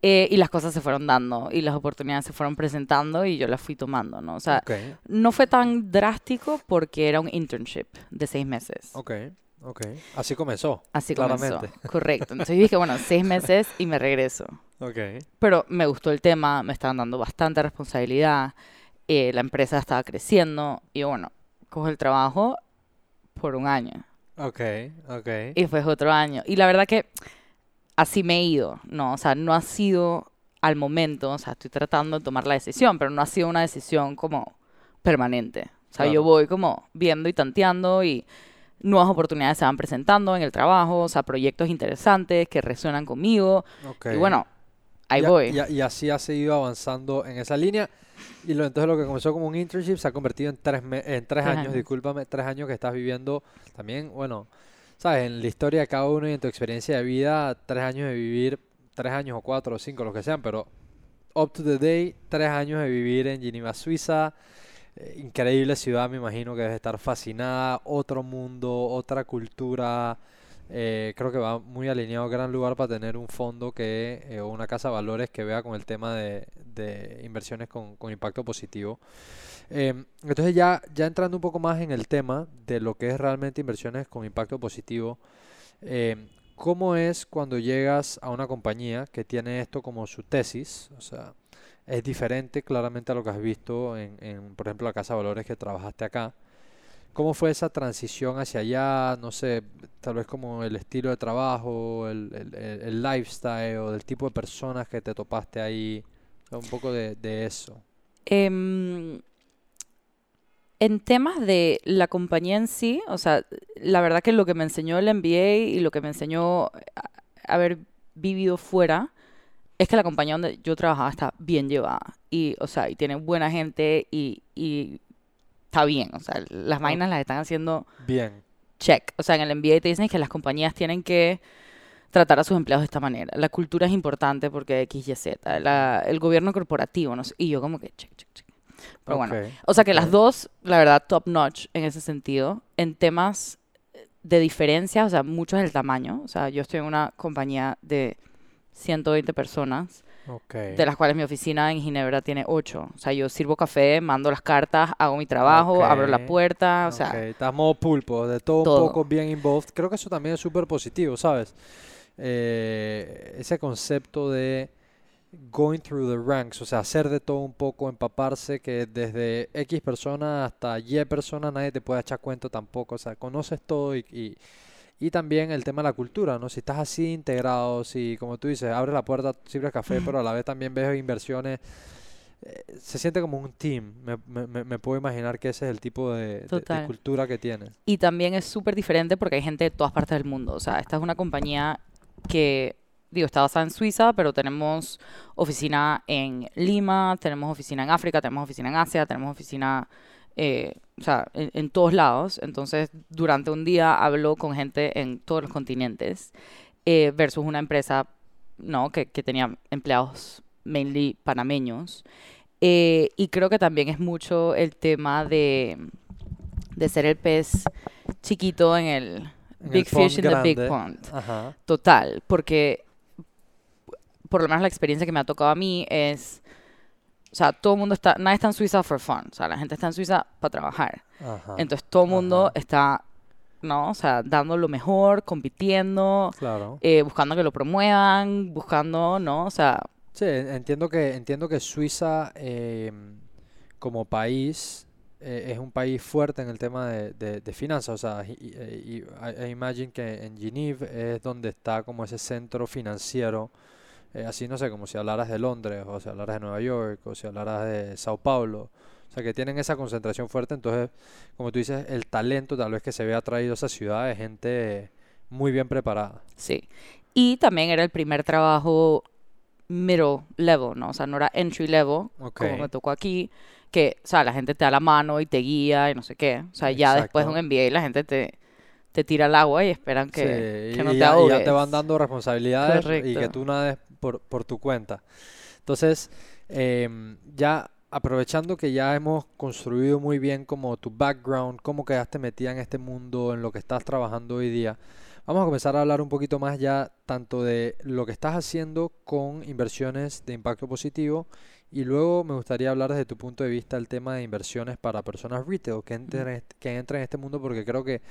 Eh, y las cosas se fueron dando y las oportunidades se fueron presentando y yo las fui tomando, ¿no? O sea, no fue tan drástico porque era un internship de seis meses. ok, ok. Así comenzó. Así claramente. comenzó. Correcto. Entonces dije, bueno, seis meses y me regreso. Ok. Pero me gustó el tema, me estaban dando bastante responsabilidad, eh, la empresa estaba creciendo y bueno, cojo el trabajo por un año Ok, ok. y después otro año. Y la verdad que así me he ido, ¿no? O sea, no ha sido al momento, o sea, estoy tratando de tomar la decisión, pero no ha sido una decisión como permanente. O sea, yo Claro. voy como viendo y tanteando y nuevas oportunidades se van presentando en el trabajo, o sea, proyectos interesantes que resuenan conmigo. ok. Y bueno, ahí Y a- voy. Y, a- y así has seguido avanzando en esa línea. Y lo, entonces lo que comenzó como un internship se ha convertido en tres, me- en tres años. discúlpame, tres años que estás viviendo también, bueno, sabes, en la historia de cada uno y en tu experiencia de vida, tres años de vivir, tres años o cuatro o cinco, los que sean, pero up to the day, tres años de vivir en Geneva, Suiza. Eh, increíble ciudad, me imagino que debes estar fascinada, otro mundo, otra cultura. Eh, creo que va muy alineado, gran lugar para tener un fondo que, eh, o una casa de valores que vea con el tema de, inversiones con, con impacto positivo. Em, entonces ya, ya entrando un poco más en el tema de lo que es realmente inversiones con impacto positivo, em, ¿cómo es cuando llegas a una compañía que tiene esto como su tesis? O sea, es diferente claramente a lo que has visto en, en, por ejemplo, la casa de valores que trabajaste acá. ¿Cómo fue esa transición hacia allá? No sé, tal vez como el estilo de trabajo, el, el- el- lifestyle o del tipo de personas que te topaste ahí. Un poco de, de eso. Em, en temas de la compañía en sí, o sea, la verdad que lo que me enseñó el MBA y lo que me enseñó a- haber vivido fuera, es que la compañía donde yo trabajaba está bien llevada. Y, o sea, y tiene buena gente y está bien. O sea, las vainas las están haciendo Bien. check. O sea, en el MBA te dicen que las compañías tienen que tratar a sus empleados de esta manera. La cultura es importante porque X, Y, Z. La- el gobierno corporativo, no sé. Y yo como que check, check, check. Pero bueno. O sea que las dos, la verdad, top notch en ese sentido. En temas de diferencia, o sea, mucho es el tamaño. O sea, yo estoy en una compañía de 120 personas, Ok. de las cuales mi oficina en Ginebra tiene 8. O sea, yo sirvo café, mando las cartas, hago mi trabajo, abro la puerta, o sea, estás modo pulpo, de todo, todo. un poco bien involved. Creo que eso también es súper positivo, ¿sabes? Eh, ese concepto de going through the ranks, o sea, hacer de todo un poco, empaparse, que desde X persona hasta Y persona nadie te puede echar cuento tampoco, o sea, conoces todo y, y, y también el tema de la cultura, ¿no? Si estás así integrado, si, como tú dices, abres la puerta, sirves café, pero a la vez también ves inversiones eh, se siente como un team. Me, me- me- me puedo imaginar que ese es el tipo de, de- de Total. cultura que tiene. Y también es súper diferente porque hay gente de todas partes del mundo. O sea, esta es una compañía que, digo, está basada en Suiza, pero tenemos oficina en Lima, tenemos oficina en África, tenemos oficina en Asia, tenemos oficina, eh, o sea, en, en todos lados. Entonces, durante un día hablo con gente en todos los continentes eh, versus una empresa, ¿no? Que, que tenía empleados mainly panameños. Eh, y creo que también es mucho el tema de, de ser el pez chiquito en el En big fish in the big pond. Ajá. Total, porque por lo menos la experiencia que me ha tocado a mí es, o sea, todo el mundo está, nadie está en Suiza for fun, o sea, la gente está en Suiza para trabajar. Ajá. Entonces todo el mundo Ajá. está, ¿no? O sea, dando lo mejor, compitiendo, Claro. eh, buscando que lo promuevan, buscando, ¿no? O sea, Sí, en- entiendo que, entiendo que Suiza eh, como país eh, es un país fuerte en el tema de, de- de finanzas. O sea, I, I imagine que en Geneve es donde está como ese centro financiero. Eh, así no sé, como si hablaras de Londres, o si hablaras de Nueva York, o si hablaras de Sao Paulo. O sea, que tienen esa concentración fuerte. Entonces, como tú dices, el talento tal vez que se ve atraído a esa ciudad es gente muy bien preparada. Sí. Y también era el primer trabajo middle level, ¿no? O sea, no era entry level, Ok. como me tocó aquí, que, o sea, la gente te da la mano y te guía y no sé qué. O sea, ya después de un. MBA la gente te, te tira al agua y esperan que, Sí, que no y te ya, y ya te van dando responsabilidades y que tú nades por, por tu cuenta. Entonces, em, ya aprovechando que ya hemos construido muy bien como tu background, cómo quedaste metida en este mundo, en lo que estás trabajando hoy día, vamos a comenzar a hablar un poquito más ya tanto de lo que estás haciendo con inversiones de impacto positivo y luego me gustaría hablar desde tu punto de vista el tema de inversiones para personas retail que entren, en este- que entren en este mundo porque creo que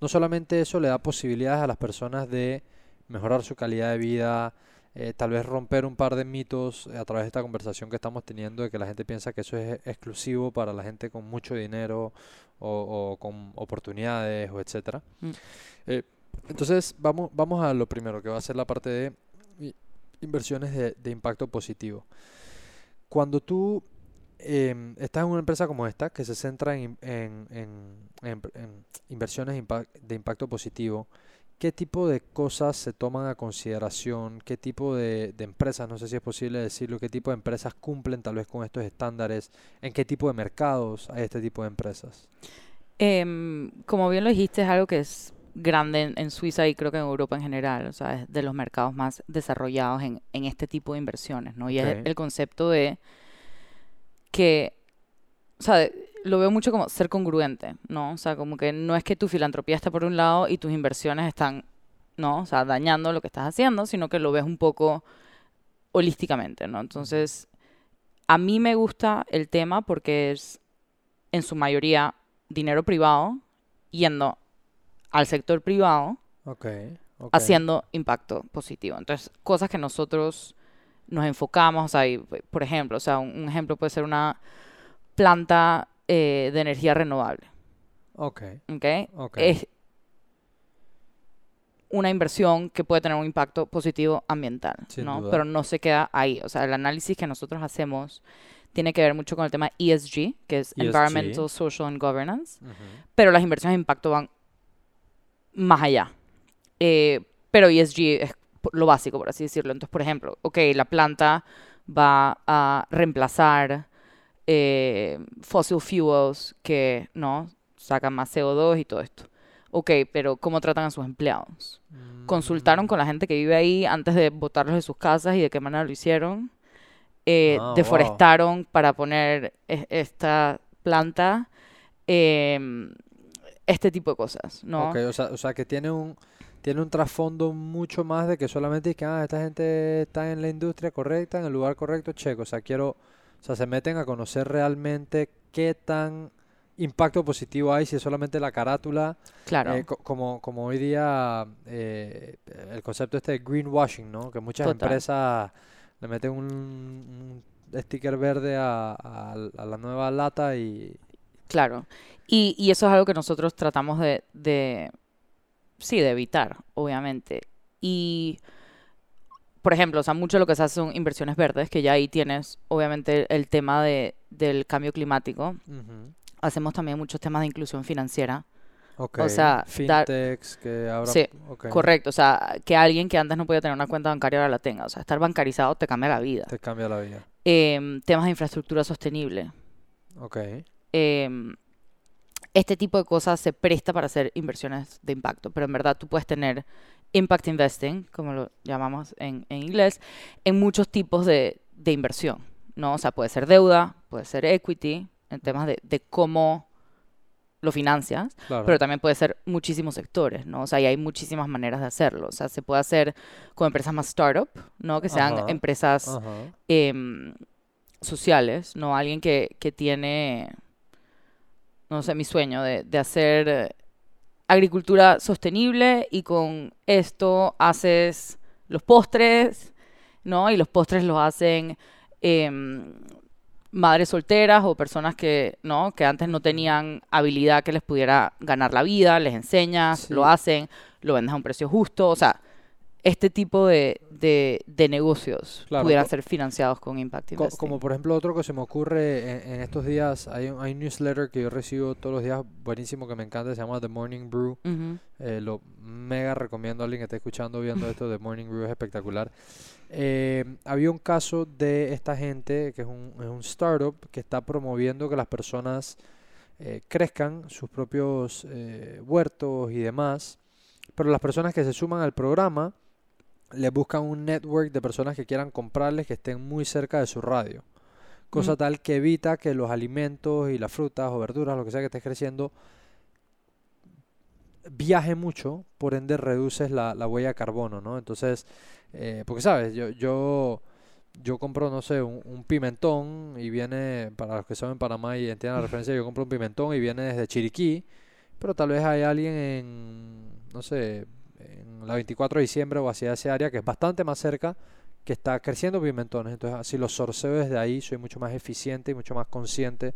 no solamente eso le da posibilidades a las personas de mejorar su calidad de vida, eh, tal vez romper un par de mitos eh, a través de esta conversación que estamos teniendo de que la gente piensa que eso es exclusivo para la gente con mucho dinero o, o con oportunidades o etcétera. Mm. Eh, entonces vamos, vamos a lo primero que va a ser la parte de inversiones de, de impacto positivo. Cuando tú em, estás en una empresa como esta, que se centra en, en- en- en- inversiones de impacto positivo, ¿qué tipo de cosas se toman a consideración? ¿Qué tipo de, de empresas, no sé si es posible decirlo, qué tipo de empresas cumplen tal vez con estos estándares? ¿En qué tipo de mercados hay este tipo de empresas? Em, como bien lo dijiste, es algo que es grande en, en Suiza y creo que en Europa en general, o sea, es de los mercados más desarrollados en, en este tipo de inversiones, ¿no? Y es el concepto de que, o sea, de- lo veo mucho como ser congruente, ¿no? O sea, como que no es que tu filantropía está por un lado y tus inversiones están, ¿no? O sea, dañando lo que estás haciendo, sino que lo ves un poco holísticamente, ¿no? Entonces, a mí me gusta el tema porque es, en su mayoría, dinero privado yendo al sector privado haciendo impacto positivo. Entonces, cosas que nosotros nos enfocamos, o sea, y, por ejemplo, o sea, un, un ejemplo puede ser una planta eh, de energía renovable, Ok, ¿ok? ok. Es una inversión que puede tener un impacto positivo ambiental, Sin ¿no? duda. Pero no se queda ahí. O sea, el análisis que nosotros hacemos tiene que ver mucho con el tema ESG, que es ESG. Environmental, Social and Governance. Pero las inversiones de impacto van más allá. Eh, pero ESG es lo básico, por así decirlo. Entonces, por ejemplo, ok, la planta va a reemplazar eh, fossil fuels que, ¿no? Sacan más CO2 y todo esto. Ok, pero ¿cómo tratan a sus empleados? Consultaron con la gente que vive ahí antes de botarlos de sus casas y de qué manera lo hicieron. Eh, Ah, wow. deforestaron para poner e- esta planta. em, este tipo de cosas, ¿no? Ok, o sea, o sea que tiene un, tiene un trasfondo mucho más de que solamente es que ah, esta gente está en la industria correcta, en el lugar correcto, checo. O sea, quiero, o sea, se meten a conocer realmente qué tan impacto positivo hay si es solamente la carátula, Claro, eh, co- como, como hoy día eh, el concepto este de greenwashing, ¿no? Que muchas Total. empresas le meten un, un sticker verde a, a- a la nueva lata y claro. Y, y eso es algo que nosotros tratamos de, de, sí, de evitar, obviamente. Y, por ejemplo, o sea, mucho de lo que se hace son inversiones verdes, que ya ahí tienes, obviamente, el tema de, del cambio climático. Hacemos también muchos temas de inclusión financiera. Ok, O sea, dar- fintechs que ahora, Sí, Correcto, o sea, que alguien que antes no podía tener una cuenta bancaria ahora la tenga. O sea, estar bancarizado te cambia la vida. te cambia la vida. Em, temas de infraestructura sostenible. Ok, em, este tipo de cosas se presta para hacer inversiones de impacto, pero en verdad tú puedes tener impact investing, como lo llamamos en, en inglés, en muchos tipos de, de inversión, ¿no? O sea, puede ser deuda, puede ser equity, en temas de, de cómo lo financias, claro. pero también puede ser muchísimos sectores, ¿no? O sea, y hay muchísimas maneras de hacerlo. O sea, se puede hacer con empresas más startup, ¿no? Que sean Ajá. empresas Ajá. em, sociales, ¿no? Alguien que, que tiene, no sé, mi sueño de, de hacer agricultura sostenible y con esto haces los postres, ¿no? Y los postres los hacen em, madres solteras o personas que, ¿no? Que antes no tenían habilidad que les pudiera ganar la vida, les enseñas, lo hacen, lo vendes a un precio justo, o sea, este tipo de, de, de negocios Claro, pudieran ser financiados con Impact Investing. como por ejemplo otro que se me ocurre en, en estos días, hay un, hay un newsletter que yo recibo todos los días, buenísimo, que me encanta, se llama The Morning Brew. Eh, lo mega recomiendo a alguien que esté escuchando, viendo esto de Morning Brew, es espectacular. Eh, había un caso de esta gente, que es un, es un startup, que está promoviendo que las personas eh, crezcan sus propios eh, huertos y demás, pero las personas que se suman al programa les buscan un network de personas que quieran comprarles que estén muy cerca de su radio. Cosa Mm. tal que evita que los alimentos y las frutas o verduras, lo que sea que estés creciendo, viaje mucho, por ende reduces la, la huella de carbono, ¿no? Entonces, eh, porque sabes, yo, yo, yo compro, no sé, un, un pimentón y viene, para los que son en Panamá y entiendan la referencia, yo compro un pimentón y viene desde Chiriquí, pero tal vez hay alguien en, no sé, en la 24 de diciembre o hacia ese área que es bastante más cerca, que está creciendo pimentones. Entonces, así los sorceo desde ahí, soy mucho más eficiente y mucho más consciente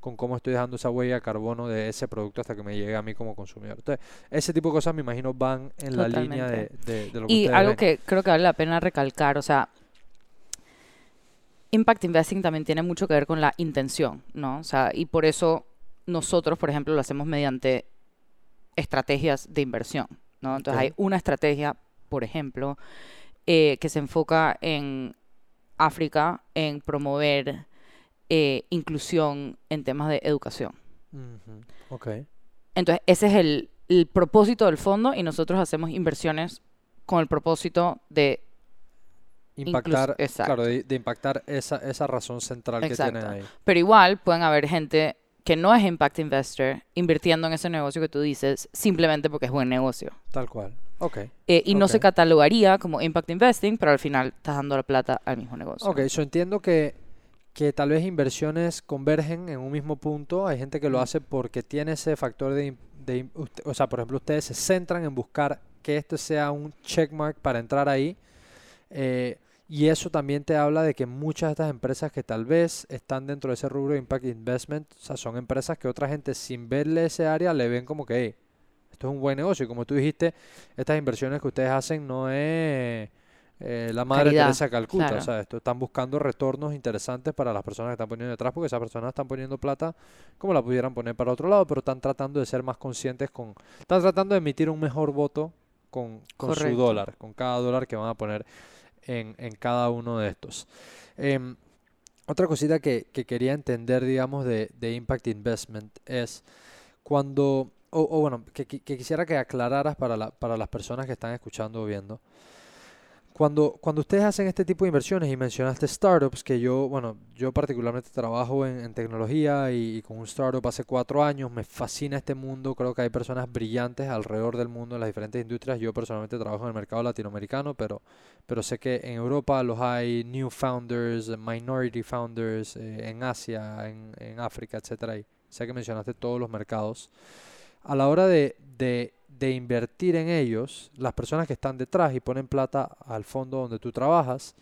con cómo estoy dejando esa huella de carbono de ese producto hasta que me llegue a mí como consumidor. Entonces, ese tipo de cosas me imagino van en la línea de, de- de lo que Y algo ven. que creo que vale la pena recalcar, o sea, Impact Investing también tiene mucho que ver con la intención, ¿no? O sea, y por eso nosotros, por ejemplo, lo hacemos mediante estrategias de inversión, ¿no? Entonces hay una estrategia, por ejemplo, eh, que se enfoca en África, en promover eh, inclusión en temas de educación. Ujú, Ok. Entonces, ese es el, el propósito del fondo y nosotros hacemos inversiones con el propósito de Impactar, claro, de, de impactar esa, esa razón central que tienen ahí. Pero igual pueden haber gente que no es impact investor invirtiendo en ese negocio que tú dices simplemente porque es buen negocio. Tal cual. Ok. Eh, y no se catalogaría como impact investing, pero al final estás dando la plata al mismo negocio. Ok, yo entiendo que, que tal vez inversiones convergen en un mismo punto. Hay gente que lo hace porque tiene ese factor de, de o sea, por ejemplo, ustedes se centran en buscar que esto sea un checkmark para entrar ahí. eh, y eso también te habla de que muchas de estas empresas que tal vez están dentro de ese rubro de impact investment, o sea, son empresas que otra gente sin verle ese área le ven como que, "Hey, esto es un buen negocio. Y como tú dijiste, estas inversiones que ustedes hacen no es eh, la madre Caridad, Teresa Calcuta. claro. O sea, esto están buscando retornos interesantes para las personas que están poniendo detrás, porque esas personas están poniendo plata como la pudieran poner para otro lado, pero están tratando de ser más conscientes con, están tratando de emitir un mejor voto con, con su dólar, con cada dólar que van a poner en, en cada uno de estos. Em, otra cosita que, que quería entender, digamos, de, de Impact Investment es cuando, o, bueno, que quisiera que aclararas para, la- para las personas que están escuchando o viendo. Cuando, cuando ustedes hacen este tipo de inversiones y mencionaste startups, que yo, bueno, yo particularmente trabajo en, en tecnología y, y con un startup hace cuatro años, me fascina este mundo, creo que hay personas brillantes alrededor del mundo en las diferentes industrias. Yo personalmente trabajo en el mercado latinoamericano, pero, pero sé que en Europa los hay new founders, minority founders, eh, en Asia, en, en África. Y sé que mencionaste todos los mercados. A la hora de, de, de invertir en ellos, las personas que están detrás y ponen plata al fondo donde tú trabajas,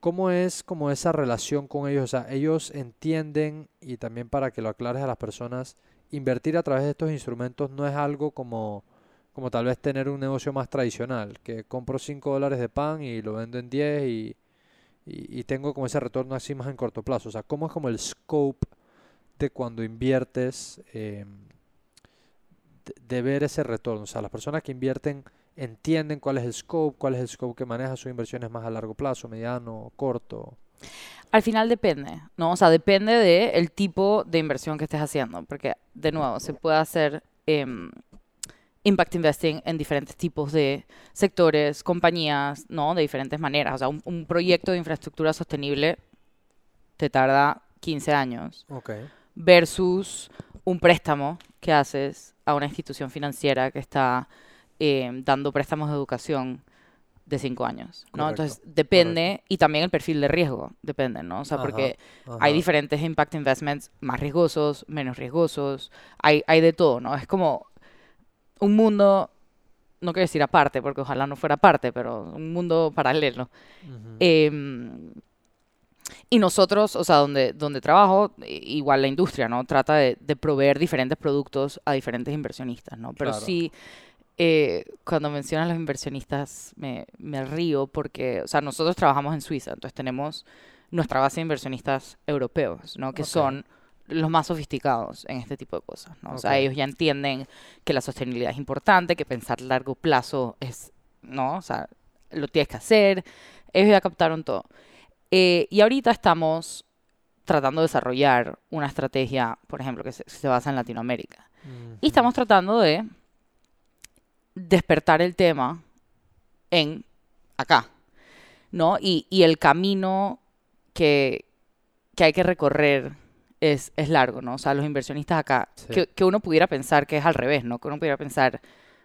¿cómo es como esa relación con ellos? O sea, ellos entienden, y también para que lo aclares a las personas, invertir a través de estos instrumentos no es algo como, como tal vez tener un negocio más tradicional, que compro 5 dólares de pan y lo vendo en 10 y, y, tengo como ese retorno así más en corto plazo. O sea, ¿cómo es como el scope de cuando inviertes? em, de, ver ese retorno. O sea, las personas que invierten entienden cuál es el scope, cuál es el scope que maneja sus inversiones más a largo plazo, mediano, corto. Al final depende, ¿no? O sea, depende del tipo de inversión que estés haciendo, porque, de nuevo, se puede hacer em, impact investing en diferentes tipos de sectores, compañías, ¿no? De diferentes maneras. O sea, un, un proyecto de infraestructura sostenible te tarda 15 años Ok. versus un préstamo que haces a una institución financiera que está em, dando préstamos de educación de 5 años, ¿no? Correcto, Entonces, depende, y también el perfil de riesgo, depende, ¿no? O sea, Ajá, porque Ajá. hay diferentes impact investments más riesgosos, menos riesgosos, hay, hay de todo, ¿no? Es como un mundo, no quiero decir aparte, porque ojalá no fuera aparte, pero un mundo paralelo. Y nosotros, o sea, donde, donde trabajo, igual la industria, ¿no? Trata de, de proveer diferentes productos a diferentes inversionistas, ¿no? Pero Claro. sí, eh, cuando mencionan los inversionistas, me, me río porque, o sea, nosotros trabajamos en Suiza, entonces tenemos nuestra base de inversionistas europeos, ¿no? Que Ok. son los más sofisticados en este tipo de cosas, ¿no? O sea, ellos ya entienden que la sostenibilidad es importante, que pensar a largo plazo es, ¿no? O sea, lo tienes que hacer. Ellos ya captaron todo. Eh, y ahorita estamos tratando de desarrollar una estrategia, por ejemplo, que se, se basa en Latinoamérica. Y estamos tratando de despertar el tema en acá, ¿no? Y, y el camino que, que hay que recorrer es, es largo, ¿no? O sea, los inversionistas acá, Sí. que, que uno pudiera pensar que es al revés, ¿no? Que uno pudiera pensar,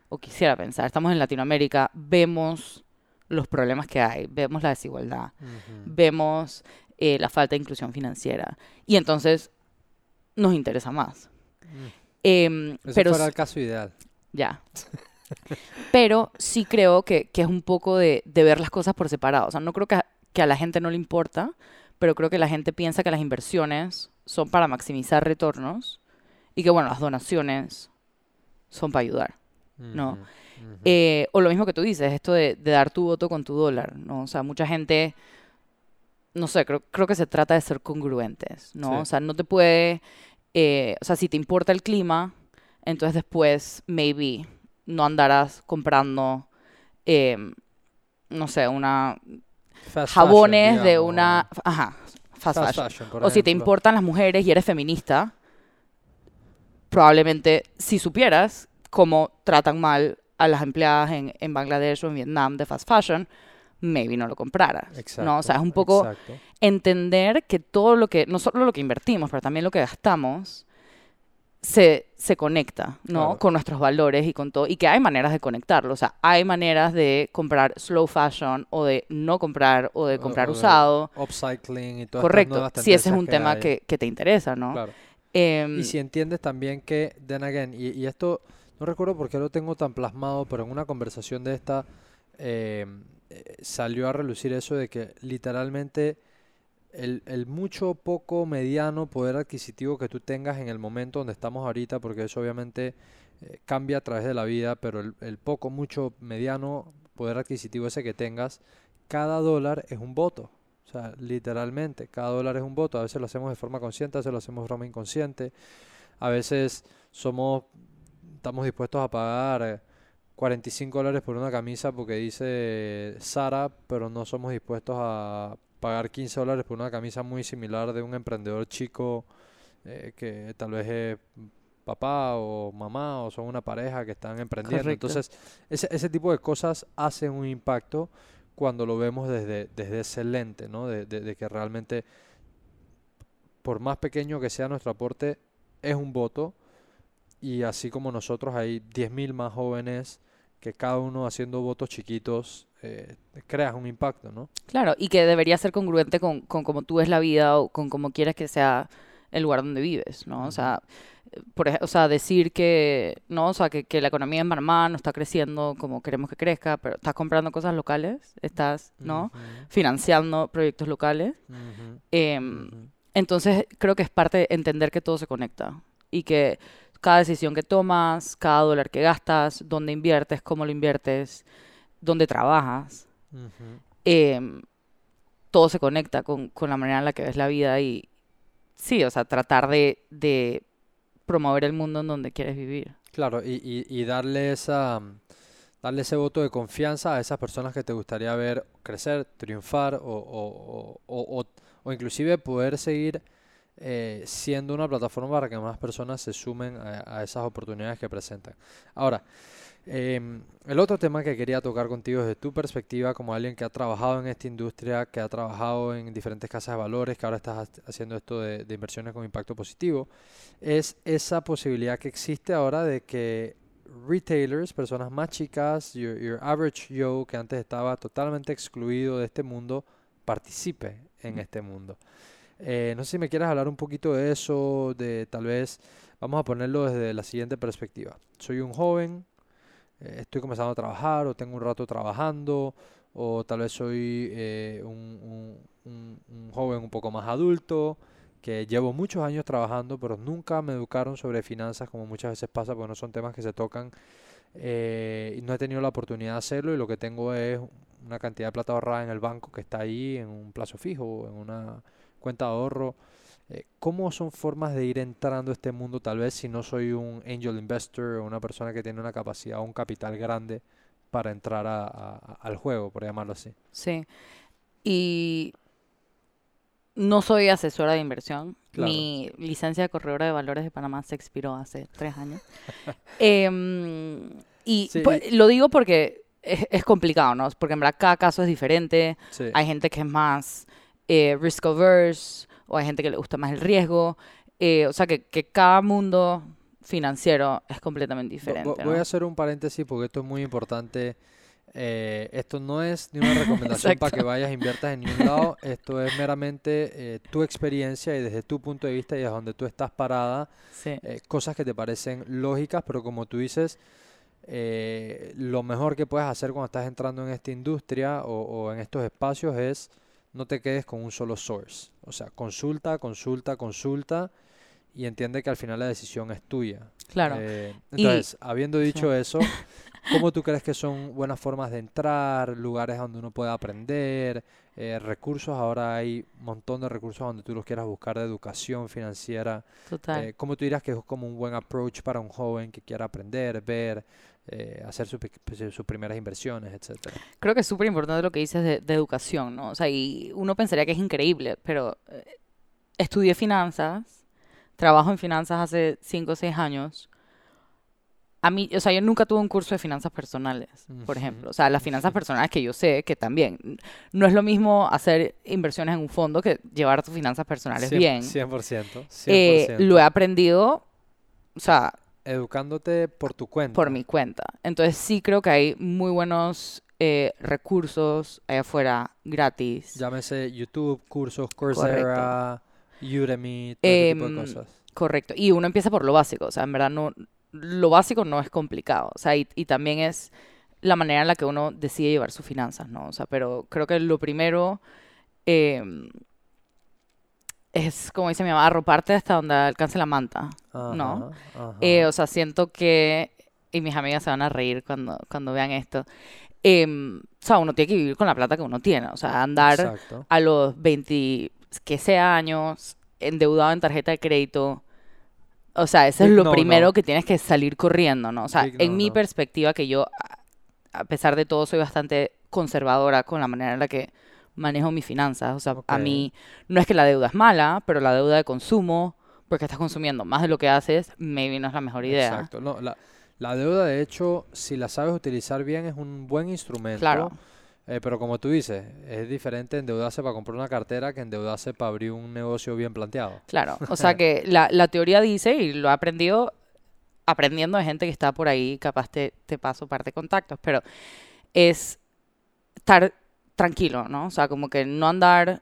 o quisiera pensar, estamos en Latinoamérica, vemos los problemas que hay, vemos la desigualdad, vemos eh, la falta de inclusión financiera, y entonces nos interesa más. Mm. Em, Ese pero fuera el caso ideal. ya. Pero sí creo que, que es un poco de, de ver las cosas por separado. O sea, no creo que a, que a la gente no le importa, pero creo que la gente piensa que las inversiones son para maximizar retornos y que, bueno, las donaciones son para ayudar. No. Eh, o lo mismo que tú dices, esto de, de dar tu voto con tu dólar, ¿no? O sea, mucha gente, no sé, creo, creo que se trata de ser congruentes, ¿no? Sí. O sea, no te puede, eh, o sea, si te importa el clima, entonces después, maybe, no andarás comprando, em, no sé, una Fast fashion, jabones de una, ajá, fast, fast fashion. O si te importan las mujeres y eres feminista, probablemente si supieras cómo tratan mal a las empleadas en, en Bangladesh o en Vietnam de fast fashion, maybe no lo compraras. ¿no? O sea, es un poco exacto. entender que todo lo que, no solo lo que invertimos, pero también lo que gastamos, se, se conecta, ¿no? Claro. Con nuestros valores y con todo. Y que hay maneras de conectarlo. O sea, hay maneras de comprar slow fashion o de no comprar o de O- comprar o de usado. Upcycling y estas Correcto. Si ese es un que tema que, que te interesa, ¿no? Claro. Em, Y si entiendes también que, then again, y, y esto no recuerdo por qué lo tengo tan plasmado, pero en una conversación de esta eh, eh, salió a relucir eso de que literalmente el, el mucho, poco, mediano poder adquisitivo que tú tengas en el momento donde estamos ahorita, porque eso obviamente eh, cambia a través de la vida, pero el, el poco, mucho, mediano poder adquisitivo ese que tengas, cada dólar es un voto. O sea, literalmente, cada dólar es un voto. A veces lo hacemos de forma consciente, a veces lo hacemos de forma inconsciente. A veces somos, estamos dispuestos a pagar eh, 45 dólares por una camisa porque dice Sara, pero no somos dispuestos a pagar 15 dólares por una camisa muy similar de un emprendedor chico eh, que tal vez es papá o mamá o son una pareja que están emprendiendo. Correcto. Entonces, ese, ese tipo de cosas hacen un impacto cuando lo vemos desde, desde ese lente, ¿no? De, de- de que realmente, por más pequeño que sea nuestro aporte, es un voto. Y así como nosotros, hay 10.000 más jóvenes que cada uno haciendo votos chiquitos, eh, creas un impacto, ¿no? Claro, y que debería ser congruente con, con cómo tú ves la vida o con cómo quieres que sea el lugar donde vives, ¿no? O sea, por o sea, decir que, ¿no? O sea, que, que la economía en Panamá no está creciendo como queremos que crezca, pero estás comprando cosas locales, estás, ¿no? Financiando proyectos locales. Em, entonces, creo que es parte de entender que todo se conecta y que cada decisión que tomas, cada dólar que gastas, dónde inviertes, cómo lo inviertes, dónde trabajas, em, todo se conecta con, con la manera en la que ves la vida y sí, o sea, tratar de, de promover el mundo en donde quieres vivir. Claro, y, y, y darle esa, darle ese voto de confianza a esas personas que te gustaría ver crecer, triunfar o, o, o- o inclusive poder seguir eh, siendo una plataforma para que más personas se sumen a, a esas oportunidades que presentan. Ahora, em, el otro tema que quería tocar contigo desde tu perspectiva como alguien que ha trabajado en esta industria, que ha trabajado en diferentes casas de valores, que ahora estás ha- haciendo esto de, de inversiones con impacto positivo, es esa posibilidad que existe ahora de que retailers, personas más chicas, your, your average Joe, que antes estaba totalmente excluido de este mundo, participe en este mundo. Eh, no sé si me quieres hablar un poquito de eso, de tal vez, vamos a ponerlo desde la siguiente perspectiva. Soy un joven, eh, estoy comenzando a trabajar o tengo un rato trabajando, o tal vez soy eh, un, un- un- joven un poco más adulto, que llevo muchos años trabajando, pero nunca me educaron sobre finanzas, como muchas veces pasa, porque no son temas que se tocan, eh, no he tenido la oportunidad de hacerlo, y lo que tengo es una cantidad de plata ahorrada en el banco que está ahí en un plazo fijo, en una cuenta de ahorro. Eh, ¿cómo son formas de ir entrando a este mundo, tal vez si no soy un angel investor o una persona que tiene una capacidad o un capital grande para entrar a- a- a- al juego, por llamarlo así? Sí. Y no soy asesora de inversión. Claro. Mi licencia de corredora de valores de Panamá se expiró hace tres años. Em, y Sí, pues, lo digo porque es, es complicado, ¿no? Porque en verdad cada caso es diferente. Sí. Hay gente que es más eh, risk averse o hay gente que le gusta más el riesgo. Eh, o sea que, que cada mundo financiero es completamente diferente, vo- Voy ¿no? a hacer un paréntesis porque esto es muy importante. Eh, esto no es ni una recomendación para que vayas e inviertas en ningún lado. Esto es meramente eh, tu experiencia y desde tu punto de vista y desde donde tú estás parada, Sí, eh, cosas que te parecen lógicas, pero como tú dices, lo mejor que puedes hacer cuando estás entrando en esta industria o, o en estos espacios es no te quedes con un solo source. O sea, consulta, consulta, consulta y entiende que al final la decisión es tuya. claro. Eh, Y- entonces, habiendo sí. dicho eso, ¿cómo tú crees que son buenas formas de entrar, lugares donde uno puede aprender, eh, recursos? Ahora hay un montón de recursos donde tú los quieras buscar de educación financiera. Total. Eh, ¿cómo tú dirías que es como un buen approach para un joven que quiera aprender, ver, eh, hacer sus, pues, sus primeras inversiones, etcétera? Creo que es súper importante lo que dices de, de educación, ¿no? O sea, y uno pensaría que es increíble, pero eh, estudié finanzas, trabajo en finanzas hace 5 o 6 años. A mí, o sea, yo nunca tuve un curso de finanzas personales, por ejemplo. O sea, las finanzas personales que yo sé que también no es lo mismo hacer inversiones en un fondo que llevar tus finanzas personales Cien- bien. 100%. Eh, 100%. lo he aprendido, o sea, Educándote por tu cuenta. por mi cuenta. Entonces sí creo que hay muy buenos eh, recursos allá afuera gratis. Llámese YouTube, cursos, Coursera, Udemy, todo tipo de Em, cosas. Correcto. Y uno empieza por lo básico. O sea, en verdad no, lo básico no es complicado. O sea, y, y también es la manera en la que uno decide llevar sus finanzas, ¿no? O sea, pero creo que lo primero em, es, como dice mi mamá, arroparte hasta donde alcance la manta. ¿no? Ajá. Eh, o sea, siento que, y mis amigas se van a reír cuando, cuando vean esto, em, o sea, uno tiene que vivir con la plata que uno tiene, o sea, andar Exacto. a los 20, que sea años, endeudado en tarjeta de crédito, O sea, eso es lo no, primero no. que tienes que salir corriendo, ¿no? O sea, Big en no, mi perspectiva, que yo, a pesar de todo, soy bastante conservadora con la manera en la que manejo mis finanzas. O sea, a mí no es que la deuda es mala, pero la deuda de consumo, porque estás consumiendo más de lo que haces, maybe no es la mejor idea. Exacto. No, la, la deuda, de hecho, si la sabes utilizar bien, es un buen instrumento. Claro. Eh, pero como tú dices, es diferente endeudarse para comprar una cartera que endeudarse para abrir un negocio bien planteado. Claro, o sea que la, la teoría dice, y lo he aprendido aprendiendo de gente que está por ahí, capaz te, te paso parte de contactos, pero es estar tranquilo, ¿no? O sea, como que no andar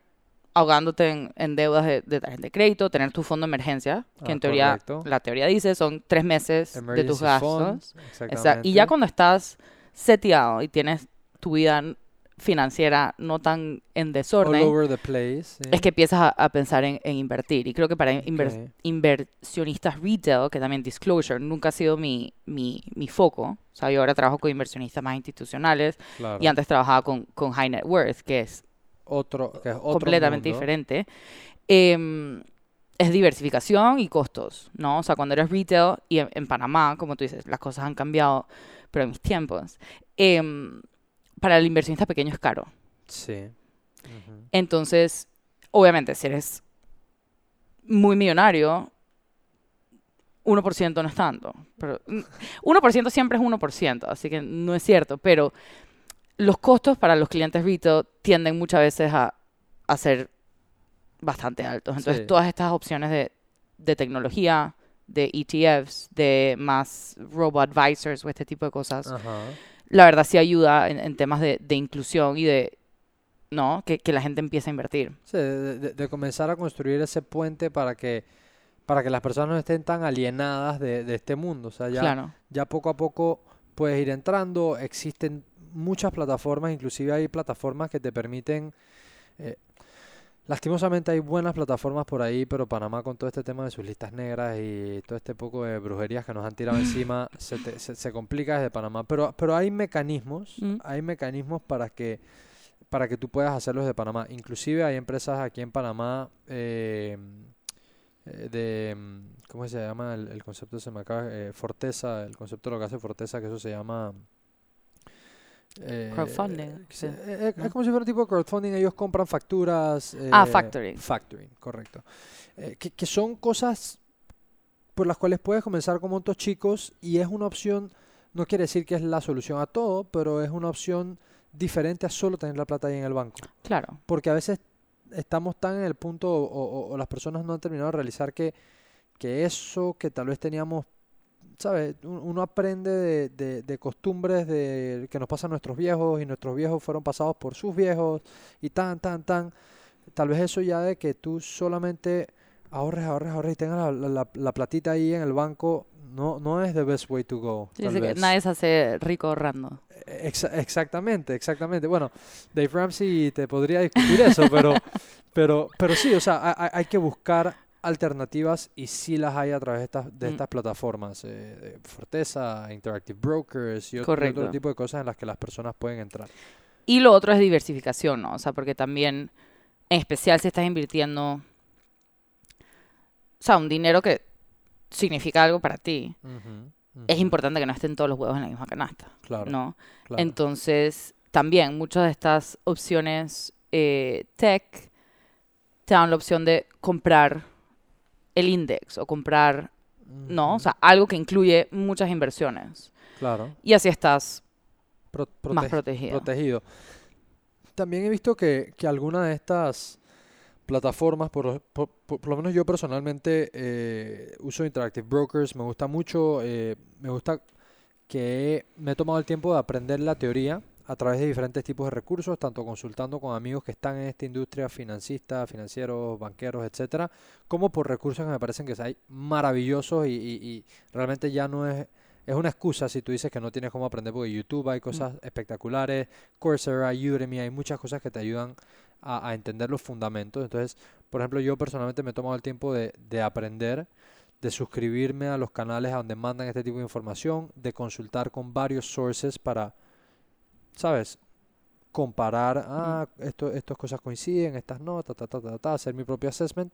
ahogándote en, en deudas de, de tarjeta de crédito, tener tu fondo de emergencia, que Ah, en teoría, correcto. la teoría dice, son tres meses de tus gastos. funds, Esa- y exactamente. ya cuando estás seteado y tienes tu vida financiera no tan en All desorden, over the place. sí. es que empiezas a, a pensar en, en invertir. Y creo que para inver- Ok. inversionistas retail, que también disclosure, nunca ha sido mi, mi, mi foco. O sea, yo ahora trabajo con inversionistas más institucionales Claro. y antes trabajaba con, con high net worth, que es Otro, que es otro completamente mundo. diferente. Em, es diversificación y costos, ¿no? O sea, cuando eres retail y en, en Panamá, como tú dices, las cosas han cambiado, pero en mis tiempos, em, para el inversionista pequeño es caro. Sí. Entonces, obviamente, si eres muy millonario, 1% no es tanto. Pero mm, 1% siempre es 1%, así que no es cierto. Pero los costos para los clientes retail tienden muchas veces a, a ser bastante altos. Entonces, Sí. todas estas opciones de, de tecnología, de ETFs, de más robo-advisors o este tipo de cosas, Ajá. La verdad sí ayuda en, en temas de, de inclusión y de, ¿no? Que, que la gente empiece a invertir. Sí, de, de- de comenzar a construir ese puente para que, para que las personas no estén tan alienadas de, este mundo. O sea, ya, Claro. ya poco a poco puedes ir entrando. Existen muchas plataformas, inclusive hay plataformas que te permiten... eh, lastimosamente hay buenas plataformas por ahí, pero Panamá con todo este tema de sus listas negras y todo este poco de brujerías que nos han tirado encima, se, te- se- se complica desde Panamá. Pero, pero hay mecanismos, Mm. hay mecanismos para que para que tú puedas hacerlo desde Panamá. Inclusive hay empresas aquí en Panamá eh, eh, de, mm, ¿cómo se llama el, el concepto? Se me acaba, eh, Forteza, el concepto de lo que hace Forteza, que eso se llama... eh, Crowdfunding, sí, eh, eh. Es como si fuera un tipo de crowdfunding, ellos compran facturas. Ah, factoring. Factoring, correcto. Eh, que, que son cosas por las cuales puedes comenzar con montos chicos y es una opción, no quiere decir que es la solución a todo, pero es una opción diferente a solo tener la plata ahí en el banco. Claro. Porque a veces estamos tan en el punto o, o- o las personas no han terminado de realizar que, que eso que tal vez teníamos, ¿sabes? Un- Uno aprende de, de- de costumbres de, que nos pasan nuestros viejos y nuestros viejos fueron pasados por sus viejos y tan, tan, tan. Tal vez eso ya de que tú solamente ahorres, ahorres, ahorres y tengas la, la- la- la platita ahí en el banco, no, no es the best way to go. Dice que nadie se hace rico ahorrando. Exa- exactamente, exactamente. Bueno, Dave Ramsey te podría discutir eso, pero, pero, pero sí, o sea, hay, hay que buscar alternativas y sí las hay a través de estas, de Mm. estas plataformas, eh, Forteza, Interactive Brokers y, otro tipo de cosas en las que las personas pueden entrar. Y lo otro es diversificación, ¿no? O sea, porque también, en especial si estás invirtiendo, o sea, un dinero que significa algo para ti, es importante que no estén todos los huevos en la misma canasta, Claro, ¿no? claro. Entonces, también muchas de estas opciones eh, tech te dan la opción de comprar el index o comprar, ¿no? O sea, algo que incluye muchas inversiones. claro. Y así estás Pro- más protegido. protegido. También he visto que, que algunas de estas plataformas, por, lo- por- por- por lo menos yo personalmente eh, uso Interactive Brokers, me gusta mucho, eh, me gusta que me he tomado el tiempo de aprender la teoría a través de diferentes tipos de recursos, tanto consultando con amigos que están en esta industria, financistas, financieros, banqueros, etcétera, como por recursos que me parecen que hay maravillosos y, y- y realmente ya no es, es una excusa si tú dices que no tienes cómo aprender, porque YouTube hay cosas espectaculares, Coursera, Udemy, hay muchas cosas que te ayudan a, a entender los fundamentos. Entonces, por ejemplo, yo personalmente me he tomado el tiempo de, de aprender, de suscribirme a los canales a donde mandan este tipo de información, de consultar con varios sources para, ¿sabes? Comparar, ah, esto, estas cosas coinciden, estas no, ta, ta, ta, ta, ta, hacer mi propio assessment.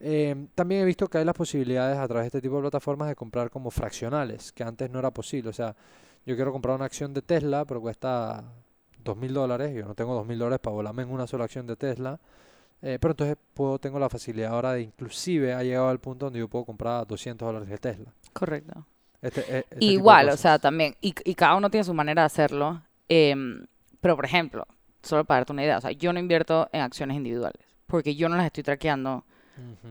Eh, también he visto que hay las posibilidades a través de este tipo de plataformas de comprar como fraccionales, que antes no era posible. O sea, yo quiero comprar una acción de Tesla, pero cuesta dos mil dólares. Yo no tengo dos mil dólares para volarme en una sola acción de Tesla. Eh, pero entonces puedo, tengo la facilidad ahora de inclusive ha llegado al punto donde yo puedo comprar 200 dólares de Tesla. Correcto. Este, de Igual, o sea, también, y, y cada uno tiene su manera de hacerlo. Em, pero, por ejemplo, solo para darte una idea, o sea, yo no invierto en acciones individuales, porque yo no las estoy traqueando.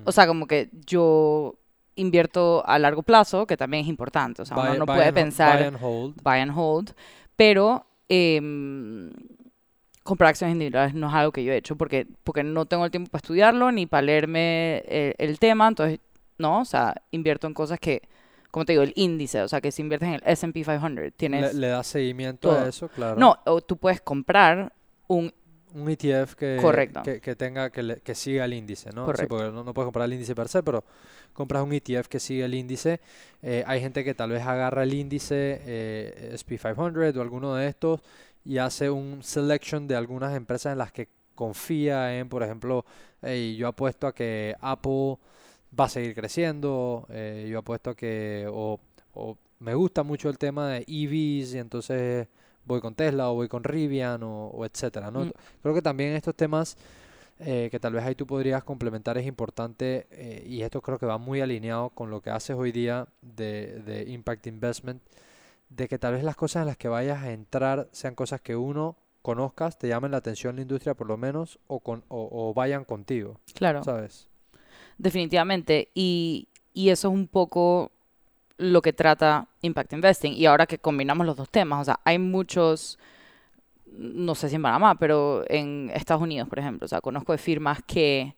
O sea, como que yo invierto a largo plazo, que también es importante. O sea, uno no puede and pensar buy and hold. buy and hold, pero em, comprar acciones individuales no es algo que yo he hecho porque, porque no tengo el tiempo para estudiarlo ni para leerme el, el tema, entonces, no, o sea, invierto en cosas que, como te digo, el índice, o sea, que si inviertes en el S&P 500, Le, tienes... le da seguimiento a eso, claro. No, o tú puedes comprar un... Un ETF que, que, que tenga, que, le- que siga el índice, ¿no? Sí, Correcto. porque no, no puedes comprar el índice per se, pero compras un ETF que sigue el índice. Eh, hay gente que tal vez agarra el índice eh, SP500 o alguno de estos y hace un selection de algunas empresas en las que confía en, por ejemplo, hey, yo apuesto a que Apple va a seguir creciendo, eh, yo apuesto a que, o, o me gusta mucho el tema de EVs y entonces voy con Tesla o voy con Rivian o, o etcétera, ¿no? Mm. Creo que también estos temas eh, que tal vez ahí tú podrías complementar es importante eh, y esto creo que va muy alineado con lo que haces hoy día de, de Impact Investment, de que tal vez las cosas en las que vayas a entrar sean cosas que uno conozcas, te llamen la atención la industria por lo menos o, con, o, o vayan contigo, Claro. ¿sabes? Definitivamente. Y, y eso es un poco lo que trata Impact Investing. Y ahora que combinamos los dos temas, o sea, hay muchos, no sé si en Panamá, pero en Estados Unidos, por ejemplo, o sea, conozco de firmas que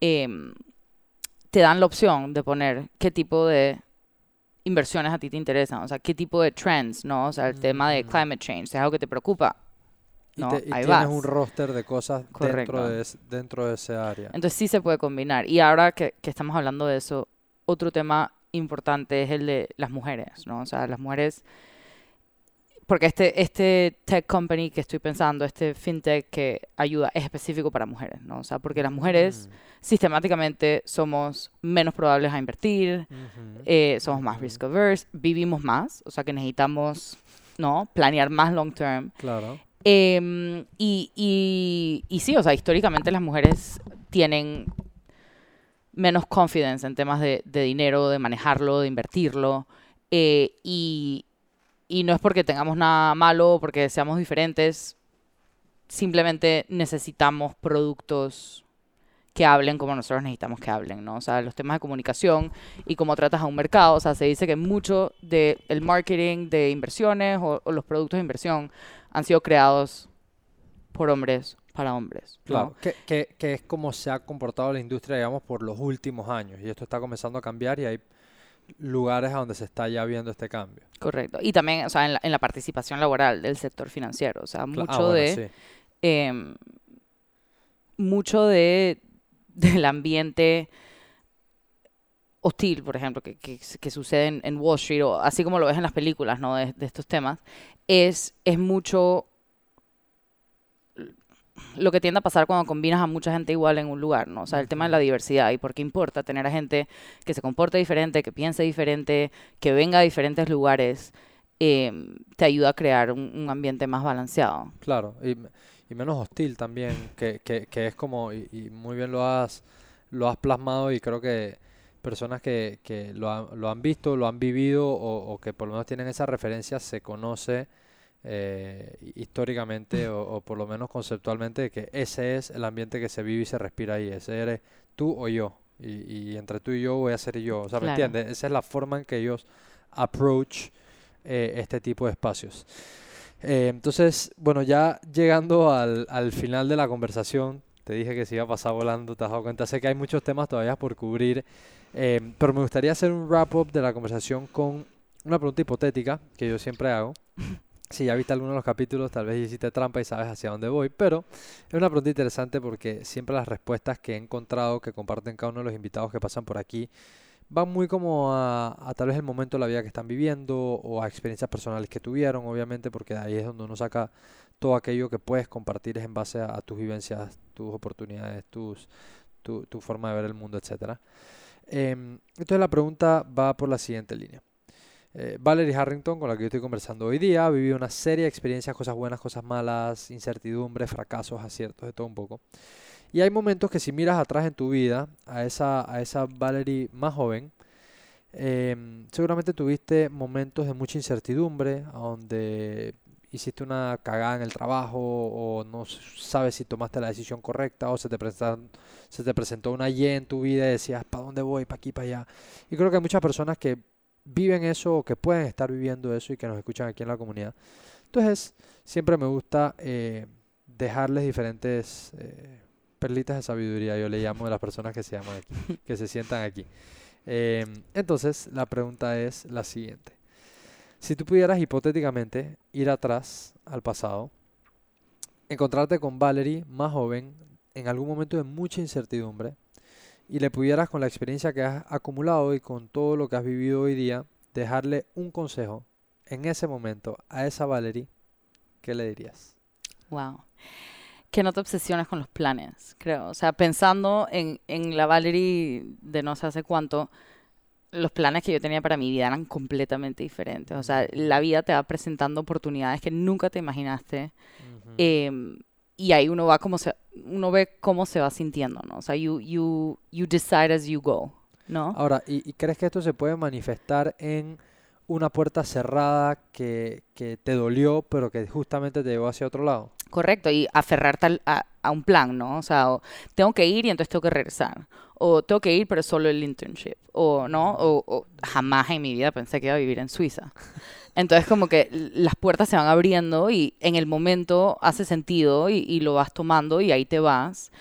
em, te dan la opción de poner qué tipo de inversiones a ti te interesan, o sea, qué tipo de trends, ¿no? O sea, el tema de Mm. climate change, si es algo que te preocupa. Y, No, te- y ahí tienes vas. un roster de cosas dentro de, dentro de ese área. Entonces sí se puede combinar. Y ahora que, que estamos hablando de eso, otro tema importante es el de las mujeres, ¿no? O sea, las mujeres, porque este, este tech company que estoy pensando, este fintech que ayuda, es específico para mujeres, ¿no? O sea, porque las mujeres sistemáticamente somos menos probables a invertir, Mm, ujú. eh, somos más Ujú. risk averse, vivimos más, o sea que necesitamos, ¿no? Planear más long term. Claro. Em, y, sí, o sea, históricamente las mujeres tienen menos confidence en temas de, dinero, de manejarlo, de invertirlo. eh, y, no es porque tengamos nada malo o porque seamos diferentes, simplemente necesitamos productos que hablen como nosotros necesitamos que hablen, ¿no? O sea, los temas de comunicación y cómo tratas a un mercado, o sea, se dice que mucho del marketing de inversiones o los productos de inversión han sido creados por hombres para hombres, ¿no? Claro, que, que, que es como se ha comportado la industria, digamos, por los últimos años. Y esto está comenzando a cambiar y hay lugares a donde se está ya viendo este cambio. Correcto. Y también, o sea, en la, en la participación laboral del sector financiero, o sea, mucho ah, bueno, de... sí. em, mucho de del ambiente hostil, por ejemplo, que, que, que sucede en, en Wall Street, o así como lo ves en las películas, ¿no? De, de estos temas, es, es mucho lo que tiende a pasar cuando combinas a mucha gente igual en un lugar, ¿no? O sea, el tema de la diversidad y por qué importa tener a gente que se comporte diferente, que piense diferente, que venga de diferentes lugares, em, te ayuda a crear un, un ambiente más balanceado. Claro, y, y menos hostil también, que, que, que es como, y, y muy bien lo has, lo has plasmado y creo que personas que, que lo, han, lo han visto, lo han vivido o, o que por lo menos tienen esa referencia, se conoce eh, históricamente o, o por lo menos conceptualmente de que ese es el ambiente que se vive y se respira ahí, ese eres tú o yo, y, y entre tú y yo voy a ser yo, o sea, ¿me Claro. entiendes? Esa es la forma en que ellos approach eh, este tipo de espacios. Eh, entonces, bueno, ya llegando al, al final de la conversación, te dije que se iba a pasar volando, te has dado cuenta, sé que hay muchos temas todavía por cubrir, eh, pero me gustaría hacer un wrap-up de la conversación con una pregunta hipotética que yo siempre hago. Si ya viste alguno de los capítulos, tal vez hiciste trampa y sabes hacia dónde voy, pero es una pregunta interesante porque siempre las respuestas que he encontrado que comparten cada uno de los invitados que pasan por aquí van muy como a, a tal vez el momento de la vida que están viviendo o a experiencias personales que tuvieron, obviamente, porque de ahí es donde uno saca todo aquello que puedes compartir es en base a, a tus vivencias, tus oportunidades, tus, tu, tu forma de ver el mundo, etc. entonces la pregunta va por la siguiente línea. Eh, Valerie Harrington, con la que yo estoy conversando hoy día, ha vivido una serie de experiencias, cosas buenas, cosas malas, incertidumbres, fracasos, aciertos, de todo un poco. Y hay momentos que si miras atrás en tu vida, a esa, a esa Valerie más joven, em, seguramente tuviste momentos de mucha incertidumbre, donde hiciste una cagada en el trabajo o no sabes si tomaste la decisión correcta o se te, se te presentó una Y en tu vida y decías, ¿para dónde voy? ¿Para aquí? ¿Para allá? Y creo que hay muchas personas que viven eso o que pueden estar viviendo eso y que nos escuchan aquí en la comunidad. Entonces, siempre me gusta eh, dejarles diferentes eh, perlitas de sabiduría, yo le llamo a las personas que se llaman aquí, que se sientan aquí. Em, entonces, la pregunta es la siguiente. Si tú pudieras hipotéticamente ir atrás al pasado, encontrarte con Valerie más joven, en algún momento de mucha incertidumbre, y le pudieras con la experiencia que has acumulado y con todo lo que has vivido hoy día, dejarle un consejo en ese momento a esa Valerie, ¿qué le dirías? Wow. Que no te obsesiones con los planes, creo. O sea, pensando en, en la Valerie de no sé hace cuánto, los planes que yo tenía para mi vida eran completamente diferentes. O sea, la vida te va presentando oportunidades que nunca te imaginaste y ahí uno va como se, uno ve cómo se va sintiendo, ¿no? O sea, you, you, you decide as you go, ¿no? Ahora, ¿y, crees que esto se puede manifestar en una puerta cerrada que, que, te dolió, pero que justamente te llevó hacia otro lado? Correcto, y aferrarte a, a, un plan, ¿no? O sea, tengo que ir y entonces tengo que regresar. O tengo que ir, pero solo el internship. O, ¿no? O, o jamás en mi vida pensé que iba a vivir en Suiza. Entonces como que las puertas se van abriendo y en el momento hace sentido y, lo vas tomando y ahí te vas.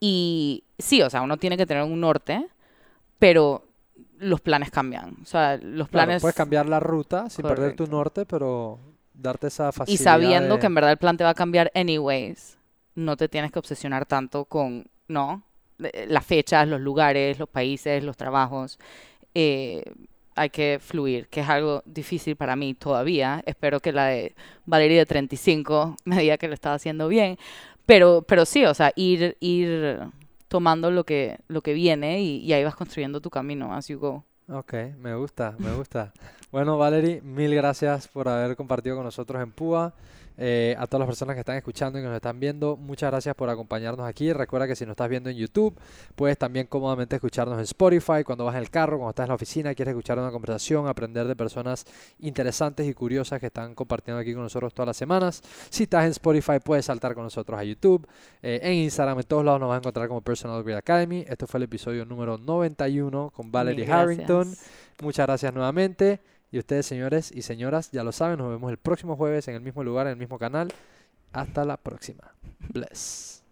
Y sí, o sea, uno tiene que tener un norte, pero los planes cambian. O sea, los planes... puedes cambiar la ruta sin perder tu norte, pero darte esa facilidad. Y sabiendo que en verdad el plan te va a cambiar anyways, no te tienes que obsesionar tanto con, ¿no? Las fechas, los lugares, los países, los trabajos. Eh, hay que fluir, que es algo difícil para mí todavía. Espero que la de Valeria de 35 me diga que lo estaba haciendo bien. Pero, pero sí, o sea, ir, ir tomando lo que, lo que viene y, y ahí vas construyendo tu camino as you go. Ok, me gusta, me gusta. bueno, Valerie, mil gracias por haber compartido con nosotros en Púa. Eh, a todas las personas que están escuchando y que nos están viendo, muchas gracias por acompañarnos aquí. Recuerda que si nos estás viendo en YouTube, puedes también cómodamente escucharnos en Spotify, cuando vas en el carro, cuando estás en la oficina, quieres escuchar una conversación, aprender de personas interesantes y curiosas que están compartiendo aquí con nosotros todas las semanas. Si estás en Spotify, puedes saltar con nosotros a YouTube, eh, en Instagram, en todos lados nos vas a encontrar como Personal Upgrade Academy. Esto fue el episodio número 91 con Valerie Harrington. Muchas gracias nuevamente. Y ustedes, señores y señoras, ya lo saben, nos vemos el próximo jueves en el mismo lugar, en el mismo canal. Hasta la próxima. Bless.